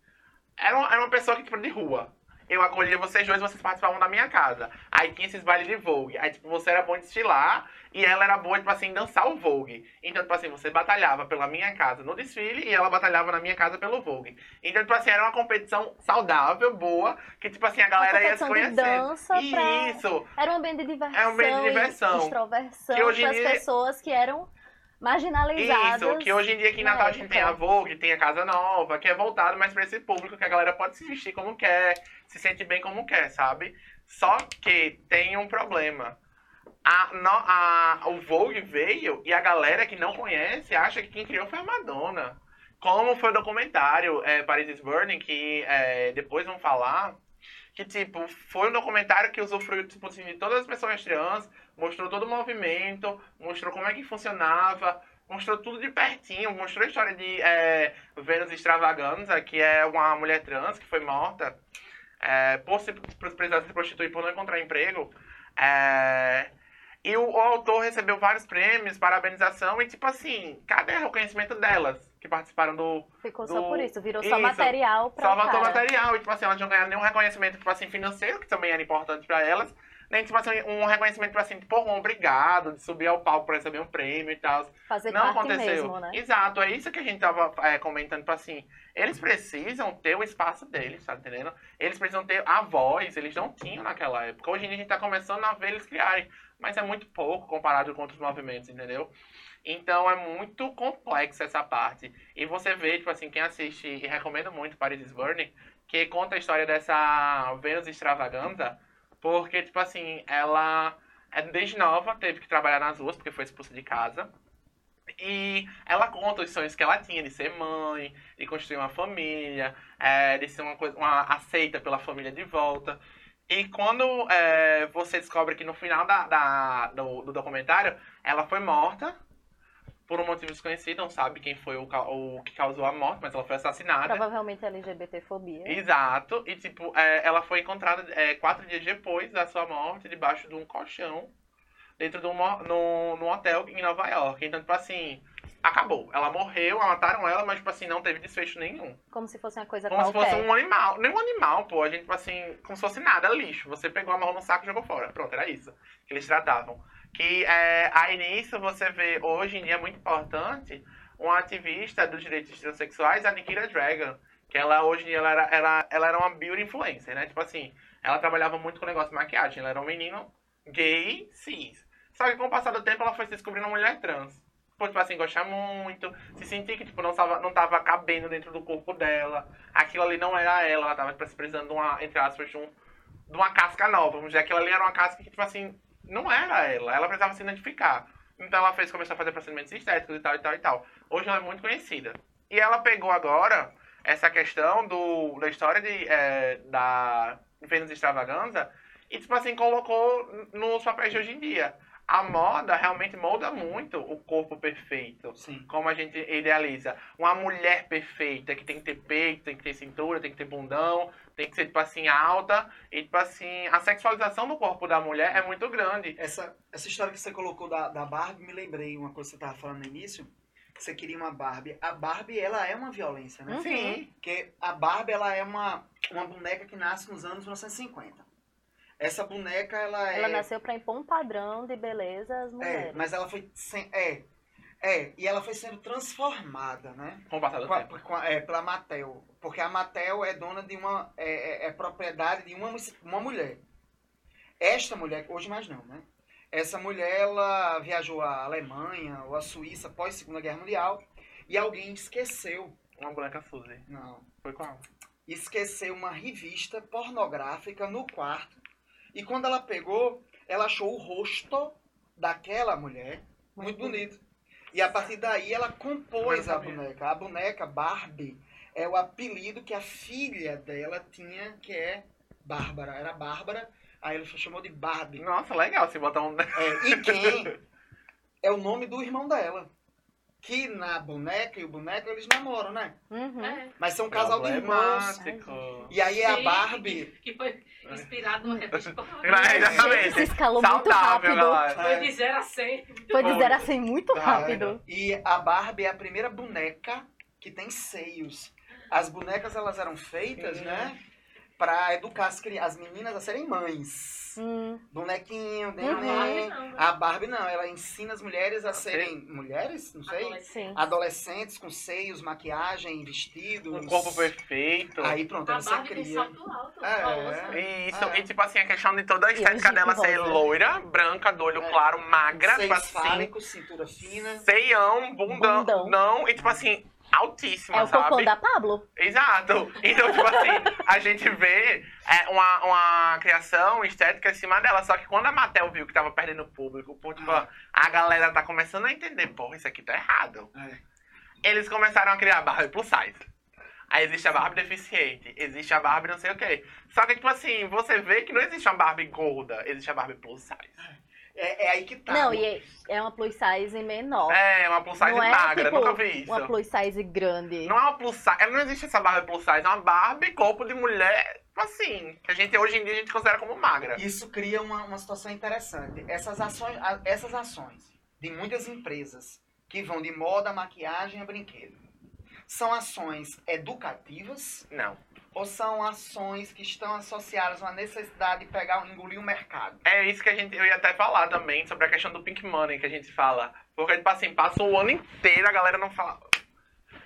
S2: era uma, era uma pessoa que, tipo, de rua. Eu acolhia vocês dois, vocês participavam da minha casa. Aí tinha esses bailes de Vogue. Aí, tipo, você era bom em desfilar e ela era boa, tipo assim, dançar o Vogue. Então, tipo assim, você batalhava pela minha casa no desfile e ela batalhava na minha casa pelo Vogue. Então, tipo assim, era uma competição saudável, boa, que, tipo assim, a galera ia se
S3: competição de
S2: conhecendo.
S3: dança pra-
S2: Isso!
S3: Era um ambiente de diversão.
S2: É um ambiente de diversão.
S3: Extroversão
S2: Que hoje em dia-
S3: pessoas que eram marginalizadas.
S2: Isso, que hoje em dia aqui em
S3: na
S2: Natal a gente tem a Vogue, tem a Casa Nova, que é voltado mais pra esse público, que a galera pode se vestir como quer, se sente bem como quer, sabe? Só que tem um problema. A, no- a- o Vogue veio e a galera que não conhece acha que quem criou foi a Madonna. Como foi o documentário é, Paris is Burning, que é, depois vamos falar, que tipo, foi um documentário que usufruiu tipo, assim, de todas as pessoas trans, mostrou todo o movimento, mostrou como é que funcionava, mostrou tudo de pertinho, mostrou a história de é, Vênus Extravaganza, que é uma mulher trans que foi morta é, por, se, precisar se prostituir por não encontrar emprego. É, e o, o autor recebeu vários prêmios, parabenização, e tipo assim, cadê o reconhecimento delas que participaram do,
S3: Ficou
S2: do-
S3: só por isso, virou só
S2: Isso.
S3: material pra
S2: só faltou material. E, tipo assim, elas não ganharam nenhum reconhecimento, tipo assim, financeiro, que também era importante pra elas. Nem, tipo assim, um reconhecimento, assim, por um obrigado, de subir ao palco pra receber um prêmio e tal.
S3: Fazer
S2: Não aconteceu.
S3: mesmo, né?
S2: Exato, é isso que a gente tava é, comentando, tipo assim, eles precisam ter o espaço deles, tá entendendo? Eles precisam ter a voz, eles não tinham naquela época. Hoje em dia a gente tá começando a ver eles criarem, mas é muito pouco comparado com outros movimentos, entendeu? Então é muito complexo essa parte. E você vê, tipo assim, quem assiste, e recomendo muito Paris is Burning, que conta a história dessa Vênus Extravaganza, porque, tipo assim, ela é desde nova, teve que trabalhar nas ruas, porque foi expulsa de casa. E ela conta os sonhos que ela tinha de ser mãe, de construir uma família, é, de ser uma coisa, uma aceita pela família de volta. E quando é, você descobre que no final da, da- do, do documentário ela foi morta por um motivo desconhecido, não sabe quem foi o, o que causou a morte, mas ela foi assassinada.
S3: Provavelmente LGBTfobia.
S2: Exato. E, tipo, é, ela foi encontrada é, quatro dias depois da sua morte, debaixo de um colchão, dentro de um, no, num hotel em Nova York. Então, tipo assim, acabou. Ela morreu, mataram ela, mas, tipo assim, não teve desfecho nenhum.
S3: Como se fosse uma coisa
S2: Como se
S3: qualquer.
S2: fosse um animal. Nem um animal, pô. A gente, tipo assim, como se fosse nada, lixo. Você pegou a mão no saco e jogou fora. Pronto, era isso que eles tratavam. Que é, aí nisso você vê, hoje em dia, é muito importante, uma ativista dos direitos transexuais, a Nikita Dragon. Que ela, hoje em dia, ela era, ela, ela era uma beauty influencer, né? Tipo assim, ela trabalhava muito com negócio de maquiagem. Ela era um menino gay, cis. Só que com o passar do tempo, ela foi se descobrindo uma mulher trans. Por, tipo assim, gostar muito, se sentir que, tipo, não tava, não tava cabendo dentro do corpo dela. Aquilo ali não era ela, ela tava, tipo, precisando de uma, entre aspas, de, um, de uma casca nova. Vamos dizer, aquilo ali era uma casca que, tipo assim, não era ela. Ela precisava se identificar. Então ela fez, começou a fazer procedimentos estéticos e tal, e tal, e tal. Hoje ela é muito conhecida. E ela pegou agora essa questão do, da história de, é, da Vênus Extravaganza e, tipo assim, colocou nos papéis de hoje em dia. A moda realmente molda muito o corpo perfeito
S1: Sim.
S2: como a gente idealiza. Uma mulher perfeita, que tem que ter peito, tem que ter cintura, tem que ter bundão, tem que ser, tipo assim, alta. E, tipo assim, a sexualização do corpo da mulher é muito grande.
S1: Essa, essa história que você colocou da, da Barbie, me lembrei uma coisa que você tava falando no início. que Você queria uma Barbie. A Barbie, ela é uma violência, né?
S3: Uhum.
S2: Sim.
S1: Porque a Barbie, ela é uma, uma boneca que nasce nos anos 1950. Essa boneca, ela é...
S3: Ela nasceu pra impor um padrão de beleza às
S1: É,
S3: mulheres.
S1: mas ela foi... Sem, é, é, e ela foi sendo transformada, né?
S2: Com o passar do
S1: Com a-
S2: tempo.
S1: com a- é, pela Mattel. Porque a Mattel é dona de uma. É, é- é propriedade de uma, uma mulher. Esta mulher, hoje mais não, né? Essa mulher, ela viajou à Alemanha ou à Suíça após a Segunda Guerra Mundial e alguém esqueceu.
S2: Uma boneca Suzy.
S1: Não.
S2: Foi qual?
S1: Esqueceu uma revista pornográfica no quarto. E quando ela pegou, ela achou o rosto daquela mulher muito bonito. E a partir daí ela compôs a boneca. A boneca Barbie é o apelido que a filha dela tinha, que é Bárbara. Era Bárbara, aí ele chamou de Barbie.
S2: Nossa, legal se botar um.
S1: É, e quem é o nome do irmão dela. Que na boneca e o boneco eles namoram, né?
S3: Uhum.
S4: É.
S1: Mas são um casal de irmãos. E aí é a Barbie.
S4: Que, que foi inspirado numa revista.
S2: É, exatamente.
S3: Se escalou muito
S2: Saudável,
S3: rápido.
S2: galera.
S4: Foi de 0 a 100.
S3: Foi de
S2: Foi.
S3: zero a 100 muito rápido.
S1: E a Barbie é a primeira boneca que tem seios. As bonecas elas eram feitas,
S2: Sim.
S1: né? Pra educar as, as meninas a serem mães.
S3: Hum,
S1: Bonequinho,
S3: Uhum.
S1: neném.
S4: Não,
S1: A Barbie não, ela ensina as mulheres a serem mulheres, não sei,
S4: Adolescente.
S3: sim.
S1: adolescentes com seios, maquiagem, vestidos.
S2: Um corpo perfeito.
S1: Aí pronto,
S4: A
S1: você
S4: Barbie com
S1: cria.
S4: salto alto.
S1: É.
S4: rosa.
S2: Isso,
S1: É.
S2: e tipo assim, a questão de toda a estética dela ser
S3: rosa.
S2: loira, branca, do olho
S1: É.
S2: claro, magra, tipo
S1: Seios
S2: assim,
S1: fálicos, cintura fina.
S2: seião, bundão,
S3: Bundão.
S2: não, e tipo assim, altíssima,
S3: É o
S2: sabe?
S3: cocô da Pablo.
S2: Exato. Então, tipo assim, a gente vê é, uma, uma criação estética em cima dela. Só que quando a Mattel viu que tava perdendo público, pô, tipo,
S1: Ah.
S2: a galera tá começando a entender, porra, isso aqui tá errado.
S1: É.
S2: Eles começaram a criar a Barbie plus size. Aí existe a Barbie deficiente, existe a Barbie não sei o quê. Só que, tipo assim, você vê que não existe uma Barbie gorda, existe a Barbie plus size.
S1: É, é aí que tá.
S3: Não, e é- é uma plus size menor.
S2: É, uma plus size
S3: não é
S2: magra,
S3: tipo
S2: nunca vi isso.
S3: uma plus size grande.
S2: Não é uma plus size, não existe essa Barbie plus size, é uma Barbie corpo de mulher, tipo assim, que a gente hoje em dia a gente considera como magra.
S1: Isso cria uma, uma situação interessante. Essas ações, essas ações de muitas empresas que vão de moda, maquiagem a brinquedo, são ações educativas
S2: Não.
S1: ou são ações que estão associadas a uma necessidade de pegar, engolir o mercado?
S2: É isso que a gente, eu ia até falar também, sobre a questão do pink money que a gente fala. Porque, tipo assim, passa o ano inteiro a galera não fala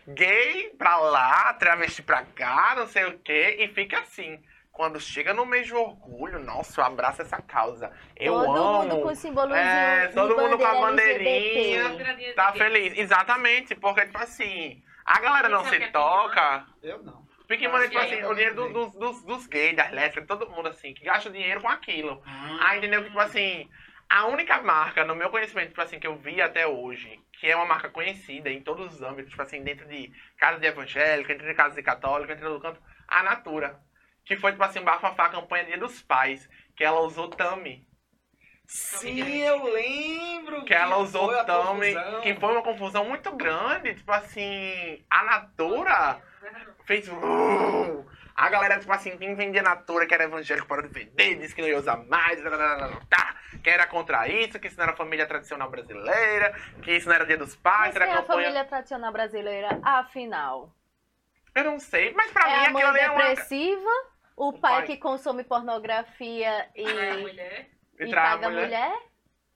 S2: gay pra lá, travesti pra cá, não sei o quê, e fica assim. Quando chega no mês de orgulho, nossa, eu abraço essa causa. Eu
S3: todo
S2: amo.
S3: mundo com símbolozinho
S2: É,
S3: de
S2: todo mundo com a bandeirinha. Tá feliz. Exatamente, porque, tipo assim, a galera não se
S4: o que é pink
S2: toca.
S1: Eu não.
S2: Pink money, tipo assim, o dinheiro do- dos, dos, dos gays, das lésbicas, todo mundo assim, que gasta dinheiro com aquilo.
S1: Ah,
S2: Ah, entendeu? Que, tipo assim, a única marca, no meu conhecimento, tipo assim, que eu vi até hoje, que é uma marca conhecida em todos os âmbitos, tipo assim, dentro de casa de evangélica, dentro de casa de católica, dentro do canto, a Natura. que foi, tipo assim, bafafá a campanha Dia dos Pais, que ela usou Tami.
S1: Sim, eu lembro.
S2: Que ela usou
S1: foi a
S2: Tami,
S1: confusão.
S2: que foi uma confusão muito grande. Tipo assim, a Natura fez. "Uh". A galera, tipo assim, quem vendia Natura, que era evangélico, parou de vender, disse que não ia usar mais, tá, que era contra isso, que isso não era família tradicional brasileira, que isso não era dia dos pais,
S3: Mas
S2: era
S3: é a
S2: campanha.
S3: família tradicional brasileira, afinal?
S2: Eu não sei, mas pra
S3: É
S2: mim
S3: a
S2: aquilo
S3: mãe
S2: ali é uma.
S3: depressiva, o
S2: O
S3: pai
S2: pai.
S3: que consome pornografia e,
S4: Trai a mulher.
S2: E
S3: e
S2: trai a mulher.
S3: mulher?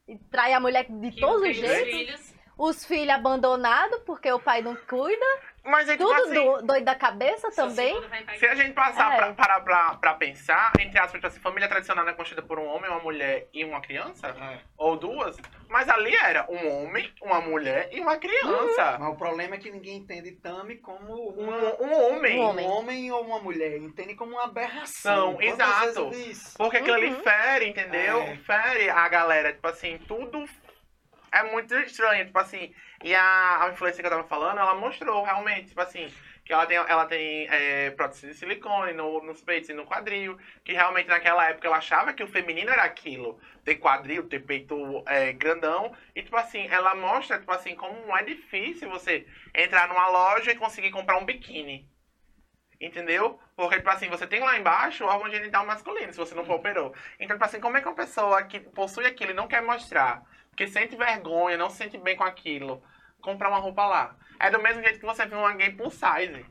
S3: E trai a mulher de
S4: que
S3: todos os jeitos?
S4: filhos.
S3: Os filhos abandonados porque o pai não cuida.
S2: Mas é tipo
S3: Tudo
S2: assim.
S3: do- doido da cabeça também.
S2: Se a gente passar
S3: É.
S2: pra, parar pra, pra pensar, entre aspas, tipo assim, família tradicional não é constituída por um homem, uma mulher e uma criança?
S1: É.
S2: Ou duas? Mas ali era um homem, uma mulher e uma criança.
S1: Mas o problema é que ninguém entende Tami como
S2: Um,
S1: uma,
S2: um homem.
S3: Um
S1: um
S3: homem.
S1: homem. ou uma mulher. Entende como uma aberração.
S2: Não, exato. Porque aquilo ali
S3: Uhum.
S2: fere, entendeu?
S1: É.
S2: Fere a galera. Tipo assim, tudo é muito estranho. Tipo assim, e a, a influência que eu tava falando, ela mostrou realmente, tipo assim, que ela tem, ela tem é, prótese de silicone no, nos peitos e no quadril. Que realmente naquela época ela achava que o feminino era aquilo. Ter quadril, ter peito é, grandão. E tipo assim, ela mostra, tipo assim, como é difícil você entrar numa loja e conseguir comprar um biquíni. Entendeu? Porque, tipo assim, você tem lá embaixo o órgão genital masculino, se você não for operou. Então, tipo assim, como é que uma pessoa que possui aquilo e não quer mostrar, porque sente vergonha, não se sente bem com aquilo, comprar uma roupa lá? É do mesmo jeito que você vê uma gay plus size,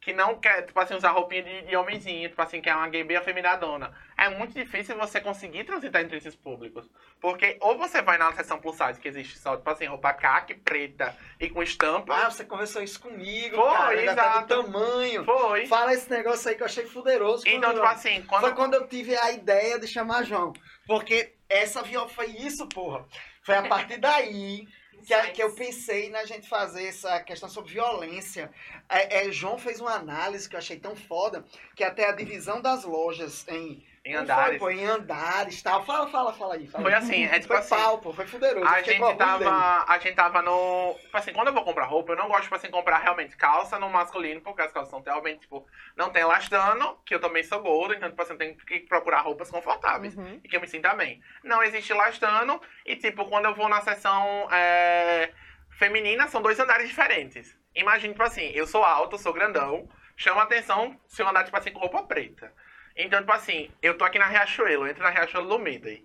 S2: que não quer, tipo assim, usar roupinha de, de homenzinho, tipo assim, que é uma gay bem afeminadona. É muito difícil você conseguir transitar entre esses públicos. Porque ou você vai na seção plus size, que existe só, tipo assim, roupa caque, preta e com estampa.
S1: Ah, você conversou isso comigo,
S2: Foi,
S1: cara. Já tá do
S2: exato.
S1: tamanho.
S2: Foi.
S1: Fala esse negócio aí que eu achei fuderoso.
S2: Então, tipo assim, quando.
S1: Foi quando eu tive a ideia de chamar João. Porque essa viol foi isso, porra. Foi a partir daí que, a- que eu pensei na gente fazer essa questão sobre violência. É, é, João fez uma análise que eu achei tão foda, que até a divisão das lojas em,
S2: Em andares.
S1: Foi, pô, em andares tal. Fala, fala, fala aí. Fala
S2: Foi assim, é tipo
S1: Foi
S2: assim.
S1: pau, pô, foi fuderoso.
S2: A gente, tava, a gente tava no. Tipo assim, quando eu vou comprar roupa, eu não gosto, tipo assim, comprar realmente calça no masculino, porque as calças são realmente, tipo, não tem elastano, que eu também sou gordo, então, tipo assim, eu tenho que procurar roupas confortáveis.
S3: Uhum.
S2: E que eu me sinta bem. Não existe elastano, e tipo, quando eu vou na seção é, feminina, são dois andares diferentes. Imagina, tipo assim, eu sou alto, sou grandão, chama atenção se eu andar, tipo assim, com roupa preta. Então, tipo assim, eu tô aqui na Riachuelo, eu entro na Riachuelo do Midway.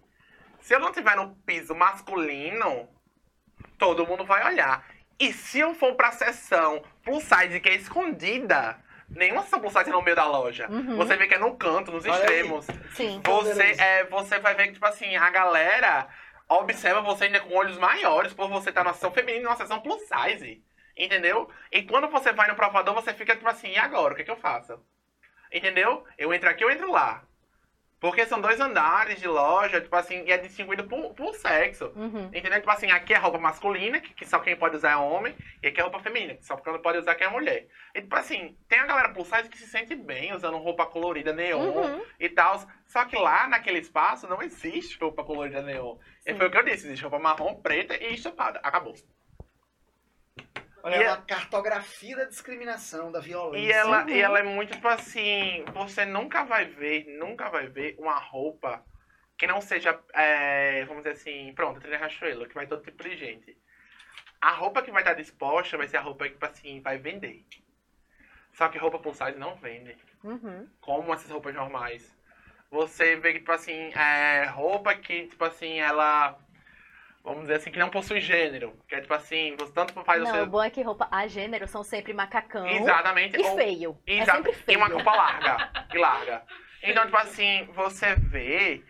S2: Se eu não tiver no piso masculino, todo mundo vai olhar. E se eu for pra seção plus size que é escondida, nenhuma seção plus size é no meio da loja.
S3: Uhum.
S2: Você vê que é no canto, nos
S1: Olha aí.
S2: extremos.
S3: Sim.
S2: Você, é, você vai ver que, tipo assim, a galera observa você ainda com olhos maiores por você estar na seção feminina e numa seção plus size. Entendeu? E quando você vai no provador, você fica tipo assim, e agora? O que, que eu faço? Entendeu? Eu entro aqui, eu entro lá. Porque são dois andares de loja, tipo assim, e é distinguido por, por sexo.
S3: Uhum.
S2: Entendeu? Tipo assim, aqui é roupa masculina, que, que só quem pode usar é homem, e aqui é roupa feminina, que só quem pode usar que é mulher. E tipo assim, tem a galera plus size que se sente bem usando roupa colorida neon
S3: Uhum.
S2: e tal. Só que lá naquele espaço não existe roupa colorida neon. E
S3: Sim.
S2: foi o que eu disse, existe roupa marrom, preta e estapada. Acabou.
S1: Olha,
S2: E
S1: é
S2: é-
S1: uma cartografia da discriminação, da violência.
S2: E ela,
S3: Uhum.
S2: e ela é muito tipo assim, você nunca vai ver, nunca vai ver uma roupa que não seja, é, vamos dizer assim, pronto, trilha Rachuelo, que vai todo tipo de gente. A roupa que vai estar disposta vai ser a roupa que, tipo assim, vai vender. Só que roupa plus size não vende.
S3: Uhum.
S2: Como essas roupas normais. Você vê que, tipo assim, é roupa que, tipo assim, ela. Vamos dizer assim, que não possui gênero. Que é tipo assim, você tanto faz o
S3: Não,
S2: seu.
S3: o bom é que roupa a gênero são sempre macacão
S2: Exatamente.
S3: e
S2: ou-
S3: feio. É
S2: Exa-
S3: sempre
S2: E
S3: feio.
S2: uma roupa larga. e larga. Então, tipo assim, você vê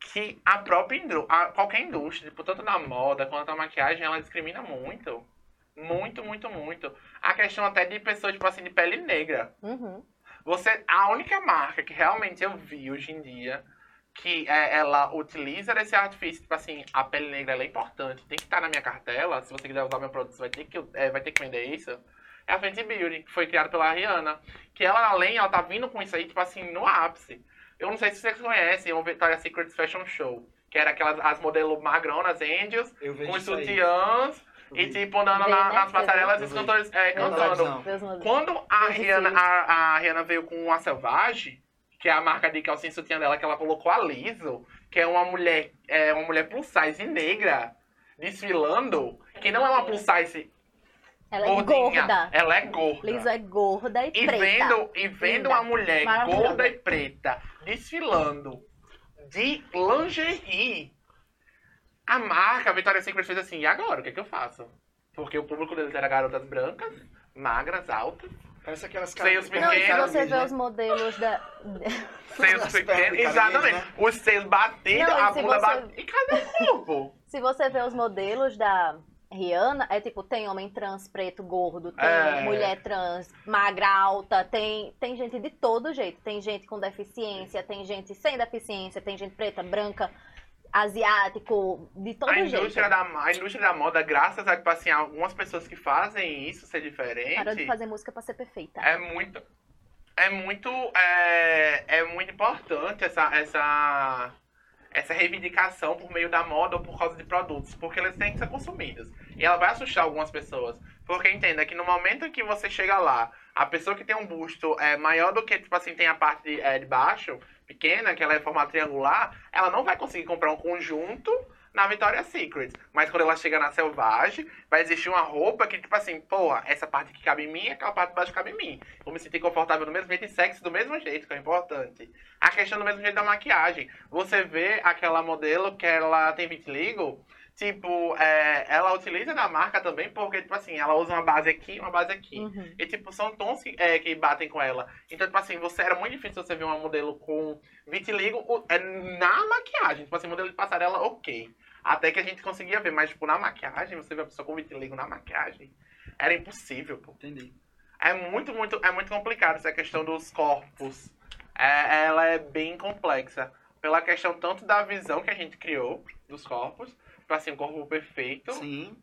S2: que a própria indú- a, qualquer indústria, tipo, tanto na moda quanto na maquiagem, ela discrimina muito. Muito, muito, muito. A questão até de pessoas, tipo assim, de pele negra.
S3: Uhum.
S2: Você, a única marca que realmente eu vi hoje em dia que é, ela utiliza esse artifício, tipo assim, a pele negra ela é importante, tem que estar na minha cartela, se você quiser usar meu produto, você vai ter que, é, vai ter que vender isso. É a Fenty Beauty, que foi criada pela Rihanna. Que ela, além, ela tá vindo com isso aí, tipo assim, no ápice. Eu não sei se vocês conhecem o Victoria's Secret Fashion Show. Que era aquelas as modelos magronas, angels, com sutiãs, e tipo, andando na-
S3: né?
S2: nas
S3: Você
S2: passarelas e os cantores é, cantando. Quando a Rihanna, a, a Rihanna veio com a Selvagem, que é a marca de calcinha sutiã dela, que ela colocou a Liso, que é uma mulher, é uma mulher plus size negra, desfilando, que não é uma plus size
S3: Ela é
S2: gordinha,
S3: gorda.
S2: ela é gorda.
S3: Liso é gorda e,
S2: E
S3: preta.
S2: vendo, e vendo
S3: Linda.
S2: uma mulher gorda e preta desfilando de lingerie, a marca Victoria's Secret fez assim, e agora? O que, é que eu faço? Porque o público deles era garotas brancas, magras, altas,
S1: Parece aquelas
S2: Seios
S1: caras-
S3: Não, se
S2: pequenos,
S3: você vê
S1: né?
S3: os modelos da.
S2: seios pequenos, exatamente.
S1: caranguejo,
S2: Os seios batidos,
S3: e
S2: a bunda
S3: você-
S2: batida. E cadê o corpo?
S3: Se você vê os modelos da Rihanna, é tipo, tem homem trans preto gordo, tem
S2: É.
S3: mulher trans magra alta, tem, tem gente de todo jeito. Tem gente com deficiência, tem gente sem deficiência, tem gente preta, branca, asiático, de todo
S2: A
S3: jeito.
S2: indústria, da, a indústria da moda, graças a tipo, assim, algumas pessoas que fazem isso ser diferente.
S3: Parou de fazer música pra ser perfeita.
S2: É muito. É muito. É, é muito importante essa, essa, essa reivindicação por meio da moda ou por causa de produtos. Porque eles têm que ser consumidos. E ela vai assustar algumas pessoas. Porque entenda que no momento que você chega lá, a pessoa que tem um busto é maior do que, tipo assim, tem a parte de, é, de baixo, pequena, que ela é formato triangular, ela não vai conseguir comprar um conjunto na Victoria's Secret. Mas quando ela chega na Selvagem, vai existir uma roupa que, tipo assim, porra, essa parte que cabe em mim, aquela parte de baixo cabe em mim. Vou me sentir confortável do mesmo jeito e sexy do mesmo jeito, que é importante. A questão do mesmo jeito da maquiagem. Você vê aquela modelo que ela tem vitiligo, tipo, é, ela utiliza da marca também, porque, tipo assim, ela usa uma base aqui e uma base aqui.
S3: Uhum.
S2: E, tipo, são tons que, é, que batem com ela. Então, tipo assim, você era muito difícil você ver uma modelo com vitiligo é, na maquiagem. Tipo assim, modelo de passarela, ok. Até que a gente conseguia ver, mas, tipo, na maquiagem, você vê a pessoa com vitiligo na maquiagem, era impossível, pô.
S1: Entendi.
S2: É muito, muito, é muito complicado essa questão dos corpos. É, ela é bem complexa. Pela questão tanto da visão que a gente criou dos corpos, tipo assim, um corpo perfeito.
S1: Sim.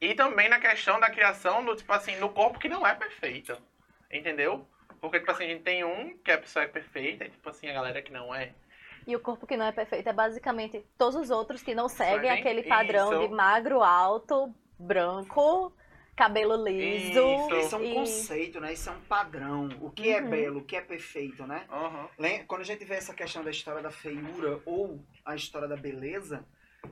S2: E também na questão da criação do, tipo assim, do corpo que não é perfeito. Entendeu? Porque, tipo assim, a gente tem um que a pessoa é perfeita, e, tipo assim, a galera que não é.
S3: E o corpo que não é perfeito é basicamente todos os outros que não seguem
S2: Seguem,
S3: aquele padrão
S2: isso.
S3: de magro, alto, branco, cabelo liso.
S2: Isso.
S1: Isso é um
S3: e-
S1: conceito, né? Isso é um padrão. O que é
S3: Uhum.
S1: belo, o que é perfeito, né? Lem- Quando a gente vê essa questão da história da feiura ou a história da beleza,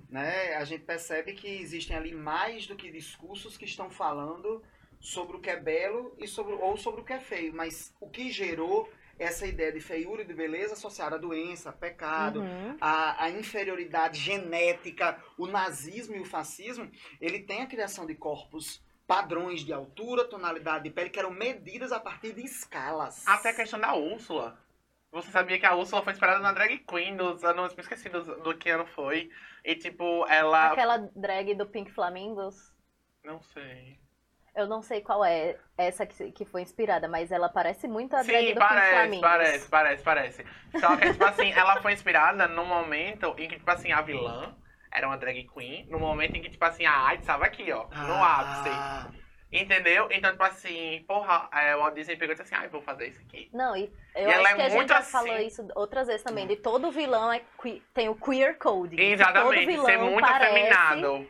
S1: né? A gente percebe que existem ali mais do que discursos que estão falando sobre o que é belo e sobre, ou sobre o que é feio. Mas o que gerou essa ideia de feiura e de beleza associada à doença, a pecado,
S3: Uhum.
S1: a, a inferioridade genética, o nazismo e o fascismo, ele tem a criação de corpos padrões de altura, tonalidade de pele, que eram medidas a partir de escalas.
S2: Até a questão da Úrsula. Você sabia que a Úrsula foi inspirada na drag queen dos anos. Me esqueci do, do que ano foi. E, tipo, ela.
S3: Aquela drag do Pink Flamingos.
S2: Não sei.
S3: Eu não sei qual é essa que, que foi inspirada, mas ela parece muito a drag
S2: Sim,
S3: do Pink
S2: parece,
S3: Flamingos.
S2: parece, parece, parece. Só que, tipo assim, ela foi inspirada num momento em que, tipo assim, a vilã era uma drag queen. No momento em que, tipo assim, a AIDS estava aqui, ó. No ápice. Entendeu? Então, tipo assim, porra, é, o Walt Disney pegou e disse assim, ah, eu vou fazer isso aqui.
S3: Não, e eu
S2: E
S3: acho
S2: ela é
S3: que a gente
S2: muito
S3: já
S2: assim.
S3: falou isso outras vezes também. De todo vilão é que- tem o queer code.
S2: Exatamente,
S3: todo vilão
S2: ser muito
S3: parece,
S2: afeminado.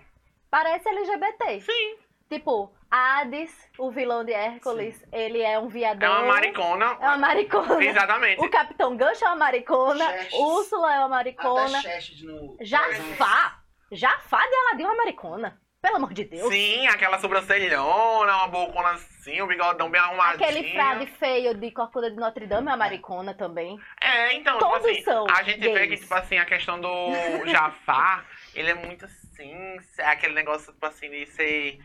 S3: Parece LGBT.
S2: Sim.
S3: Tipo, Hades, o vilão de Hércules, ele é um viadão.
S2: É uma maricona.
S3: É uma maricona.
S2: Exatamente.
S3: O Capitão Gancho é uma maricona.
S1: Xerxes.
S3: Úrsula é uma maricona.
S1: até no...
S3: Jafar. Jafar de Aladdin é uma maricona. Pelo amor de Deus.
S2: Sim, aquela sobrancelhona, uma bocona assim, o bigodão bem arrumadinho.
S3: Aquele frade feio de Corcunda de Notre Dame é uma maricona também.
S2: É, então,
S3: Todos
S2: tipo assim,
S3: são
S2: a gente vê que,
S3: gays.
S2: tipo assim, a questão do Jafar, ele é muito assim, é aquele negócio, tipo assim, de ser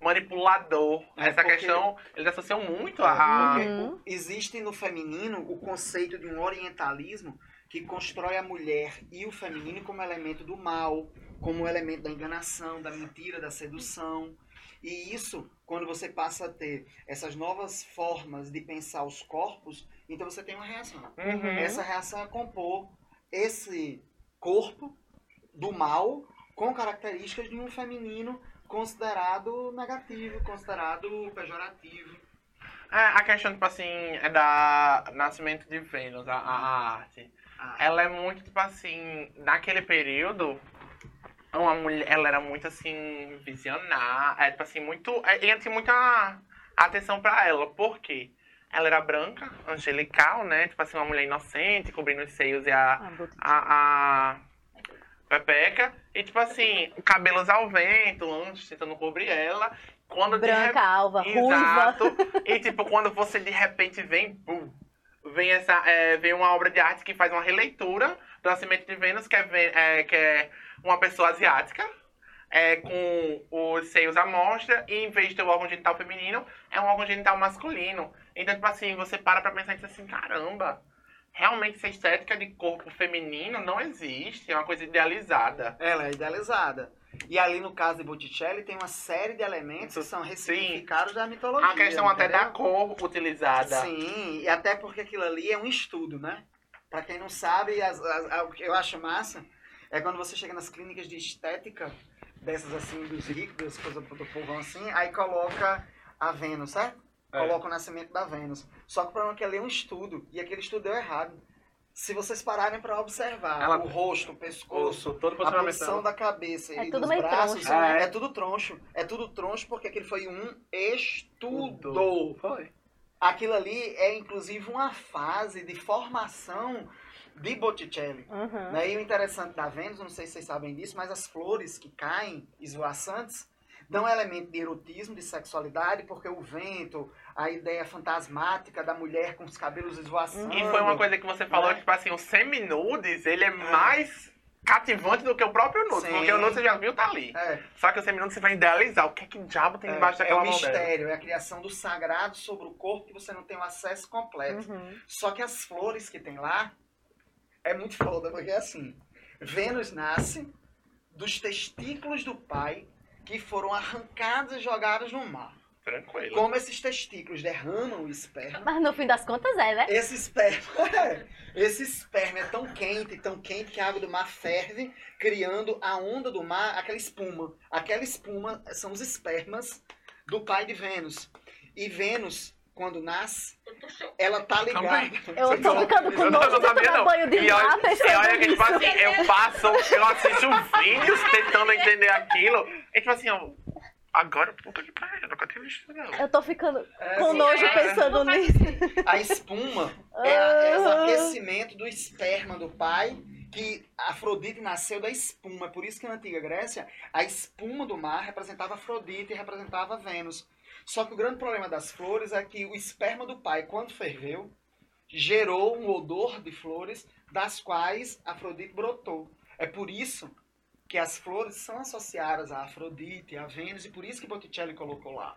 S2: manipulador.
S1: É,
S2: Essa
S1: porque-
S2: questão, eles associam muito a...
S3: Uhum.
S1: existe no feminino o conceito de um orientalismo que constrói a mulher e o feminino como elemento do mal, como elemento da enganação, da mentira, da sedução. E isso, quando você passa a ter essas novas formas de pensar os corpos, então você tem uma reação.
S2: Uhum.
S1: Essa reação é compor esse corpo do mal com características de um feminino considerado negativo, considerado pejorativo.
S2: É, a questão, tipo assim, é da Nascimento de Vênus, a, a arte.
S1: Ah,
S2: Ela é muito, tipo assim, naquele período, uma mulher, ela era muito assim, visionária, é, tipo assim, muito. É, e tinha muita atenção pra ela. Por quê? ela era branca, angelical, né? Tipo assim, uma mulher inocente, cobrindo os seios e a,
S3: Ah,
S2: a, a Pepeca. E tipo assim, cabelos ao vento, antes tentando cobrir ela. Quando de
S3: Branca, alva, ruiva.
S2: Exato. E tipo, quando você de repente vem, bum, vem essa, é, vem uma obra de arte que faz uma releitura do Nascimento de Vênus, que é, é, que é uma pessoa asiática, é, com os seios à mostra, e em vez de ter o órgão genital feminino, é um órgão genital masculino. Então, tipo assim, você para pra pensar e diz assim, caramba, realmente essa estética de corpo feminino não existe, é uma coisa idealizada.
S1: Ela é idealizada. E ali no caso de Botticelli tem uma série de elementos que são ressignificados da mitologia.
S2: A questão até da cor utilizada.
S1: Sim, e até porque aquilo ali é um estudo, né? Pra quem não sabe, as- as- a- o que eu acho massa é quando você chega nas clínicas de estética, dessas assim, dos ricos, das coisas do povão assim, aí coloca a Vênus, certo?
S2: É.
S1: Coloca o nascimento da Vênus. Só que o problema é que ali é um estudo, e aquele estudo deu errado. Se vocês pararem pra observar
S2: Ela-
S1: o rosto, o pescoço,
S2: todo
S1: a posição da cabeça
S3: É
S1: e
S3: tudo
S1: dos
S3: meio
S1: braços,
S3: troncho,
S2: né?
S1: é tudo troncho. É tudo troncho porque aquele foi um estudo.
S2: Foi.
S1: Aquilo ali é inclusive uma fase de formação de Botticelli.
S3: Uhum.
S1: Né? E o interessante da Vênus, não sei se vocês sabem disso, mas as flores que caem esvoaçantes dão elemento de erotismo, de sexualidade, porque o vento, a ideia fantasmática da mulher com os cabelos esvoaçando.
S2: E foi uma coisa que você falou,
S1: Né?
S2: que, tipo assim, o seminudes, ele é mais cativante do que o próprio nude. Porque o nude você já viu, tá ali.
S1: É,
S2: Só que o seminude você vai idealizar. O que é que diabo tem
S1: é,
S2: debaixo
S1: é
S2: daquela
S1: o
S2: mão dela?
S1: mistério, é a criação do sagrado sobre o corpo que você não tem o acesso completo.
S3: Uhum.
S1: Só que as flores que tem lá é muito foda, porque é assim: Vênus nasce dos testículos do pai que foram arrancados e jogados no mar.
S2: Tranquilo.
S1: Como esses testículos derramam o esperma,
S3: Mas no fim das contas é, né?
S1: esse esperma, esse esperma é tão quente, tão quente que a água do mar ferve, criando a onda do mar, aquela espuma. Aquela espuma são os espermas do pai de Vênus. E Vênus, quando nasce,
S4: Eu tô
S1: ela tá ligada.
S2: aí.
S3: Eu tô ficando com
S2: Eu
S3: nojo
S2: sabia,
S3: tomar
S2: não.
S3: banho de
S2: E olha, e
S3: pensando
S2: que, tipo assim, eu passo, eu assisto vídeos tentando entender aquilo. E, tipo assim, eu, agora, puta que pariu, eu nunca tinha visto isso, não.
S3: Eu tô ficando
S1: É,
S3: com nojo
S4: é,
S3: pensando
S4: não faz
S3: nisso.
S1: A espuma é, é o
S3: Ah.
S1: aquecimento do esperma do pai, que Afrodite nasceu da espuma. É Por isso que na antiga Grécia, a espuma do mar representava Afrodite e representava Vênus. Só que o grande problema das flores é que o esperma do pai, quando ferveu, gerou um odor de flores das quais Afrodite brotou. É por isso que as flores são associadas a Afrodite, a Vênus, e por isso que Botticelli colocou lá.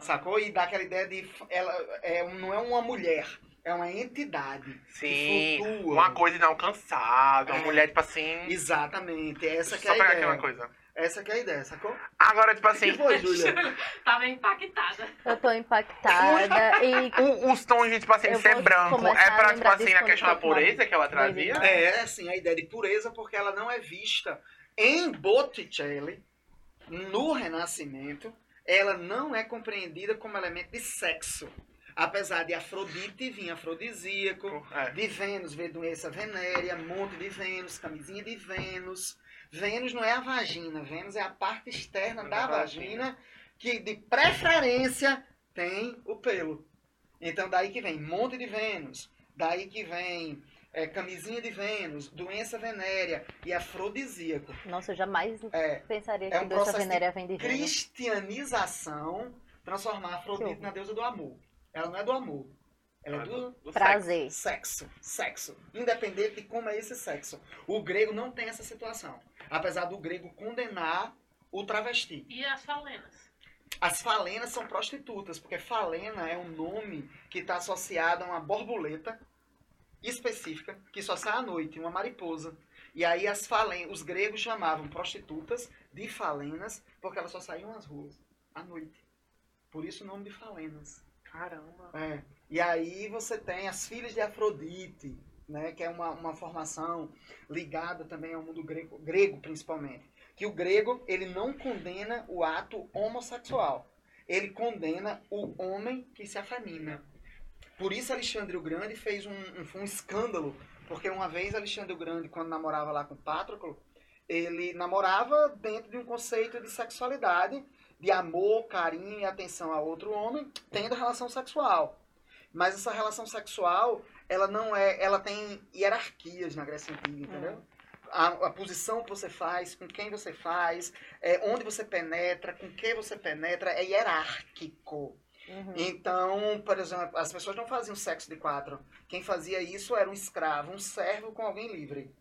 S1: Sacou? E dá aquela ideia de. Ela é, não é uma mulher, é uma entidade.
S2: Sim, uma coisa inalcançável, uma
S1: É.
S2: mulher, tipo assim...
S1: Exatamente, essa que é
S2: Só
S1: a
S2: pegar aqui
S1: ideia.
S2: uma coisa.
S1: Essa que é a ideia, sacou?
S2: Agora, tipo assim,
S1: que foi, Júlia?
S4: Tava impactada.
S3: Eu tô impactada e
S2: o- os tons de, tipo assim,
S3: Eu
S2: ser
S3: vou
S2: branco, é pra, tipo assim, na questão da pureza que ela trazia?
S3: doidinha.
S1: É, assim, a ideia de pureza, porque ela não é vista em Botticelli, no Renascimento, ela não é compreendida como elemento de sexo. Apesar de Afrodite vir afrodisíaco,
S2: É.
S1: de Vênus ver doença venérea, monte de Vênus, camisinha de Vênus. Vênus não é a vagina, Vênus é a parte externa da
S2: Da
S1: vagina, que de preferência tem o pelo. Então daí que vem monte de Vênus, daí que vem é, camisinha de Vênus, doença venérea e afrodisíaco.
S3: Nossa, eu jamais
S1: É,
S3: pensaria
S1: É
S3: que
S1: um
S3: doença
S1: processo de
S3: venérea vem de Vênus.
S1: cristianização, transformar Afrodite na deusa do amor. Ela não é do amor, ela é do
S2: Do
S3: Prazer.
S1: Sexo, sexo. Independente de como é esse sexo. O grego não tem essa situação. Apesar do grego condenar o travesti.
S4: E as falenas?
S1: As falenas são prostitutas, porque falena é um nome que está associado a uma borboleta específica que só sai à noite, uma mariposa. E aí as falen os gregos chamavam prostitutas de falenas porque elas só saíam às ruas à noite. Por isso o nome de falenas.
S2: Caramba.
S1: É. E aí você tem as filhas de Afrodite, né, que é uma, uma formação ligada também ao mundo grego, grego principalmente. Que o grego, ele não condena o ato homossexual. Ele condena o homem que se afemina. Por isso Alexandre o Grande fez um, um, um escândalo, porque uma vez Alexandre o Grande, quando namorava lá com Patroclo, ele namorava dentro de um conceito de sexualidade, de amor, carinho e atenção a outro homem, tendo relação sexual. Mas essa relação sexual, ela não é. Ela tem hierarquias na Grécia Antiga, entendeu? A, a posição que você faz, com quem você faz, é, onde você penetra, com quem você penetra, é hierárquico.
S3: Uhum.
S1: Então, por exemplo, as pessoas não faziam sexo de quatro. Quem fazia isso era um escravo, um servo com alguém livre.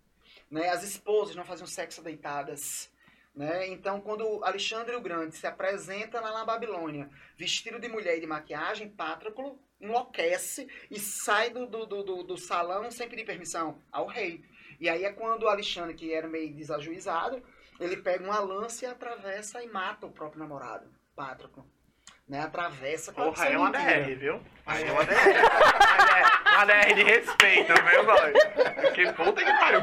S1: Né? As esposas não faziam sexo deitadas. Né? Então, quando Alexandre o Grande se apresenta lá na Babilônia, vestido de mulher e de maquiagem, Patroclo enlouquece e sai do, do, do, do salão sem pedir permissão ao rei. E aí é quando Alexandre, que era meio desajuizado, ele pega uma lança e atravessa e mata o próprio namorado, Patroclo. Né? Atravessa. que
S2: Porra, é uma. DR, viu? Aí é uma DR. Uma DR, uma DR de respeito, viu, boy? Que puta que pariu.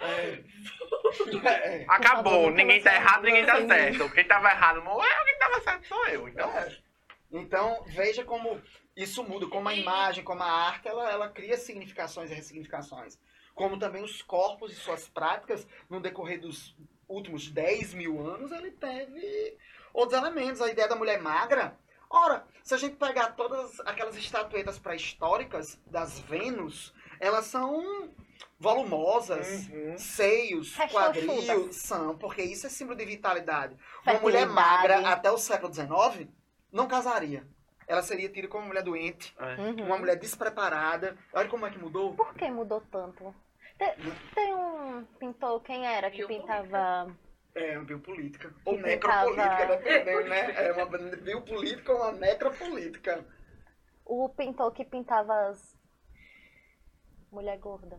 S1: É.
S2: Acabou.
S3: favor,
S2: ninguém tá errado, ninguém tá certo. Quem tava errado morreu, quem tava certo sou eu. Então,
S1: É. Então, veja como isso muda, como a imagem, como a arte, ela, ela cria significações e ressignificações. Como também os corpos e suas práticas, no decorrer dos últimos 10 mil anos, ele teve outros elementos. A ideia da mulher magra. Ora, se a gente pegar todas aquelas estatuetas pré-históricas das Vênus, elas são volumosas,
S2: Uhum.
S1: seios, quadril, são, porque isso é símbolo de vitalidade. Uma mulher magra até o século XIX não casaria. Ela seria tida como uma mulher doente,
S2: É.
S3: Uhum.
S1: uma mulher despreparada. Olha como é que mudou.
S3: Por que mudou tanto? Tem, tem um pintor, quem era que pintava.
S1: É uma biopolítica. Ou
S3: Que
S1: necropolítica,
S3: pintava-
S1: dependendo, né? É uma biopolítica ou uma necropolítica.
S3: O pintor que pintava as. Mulher gorda.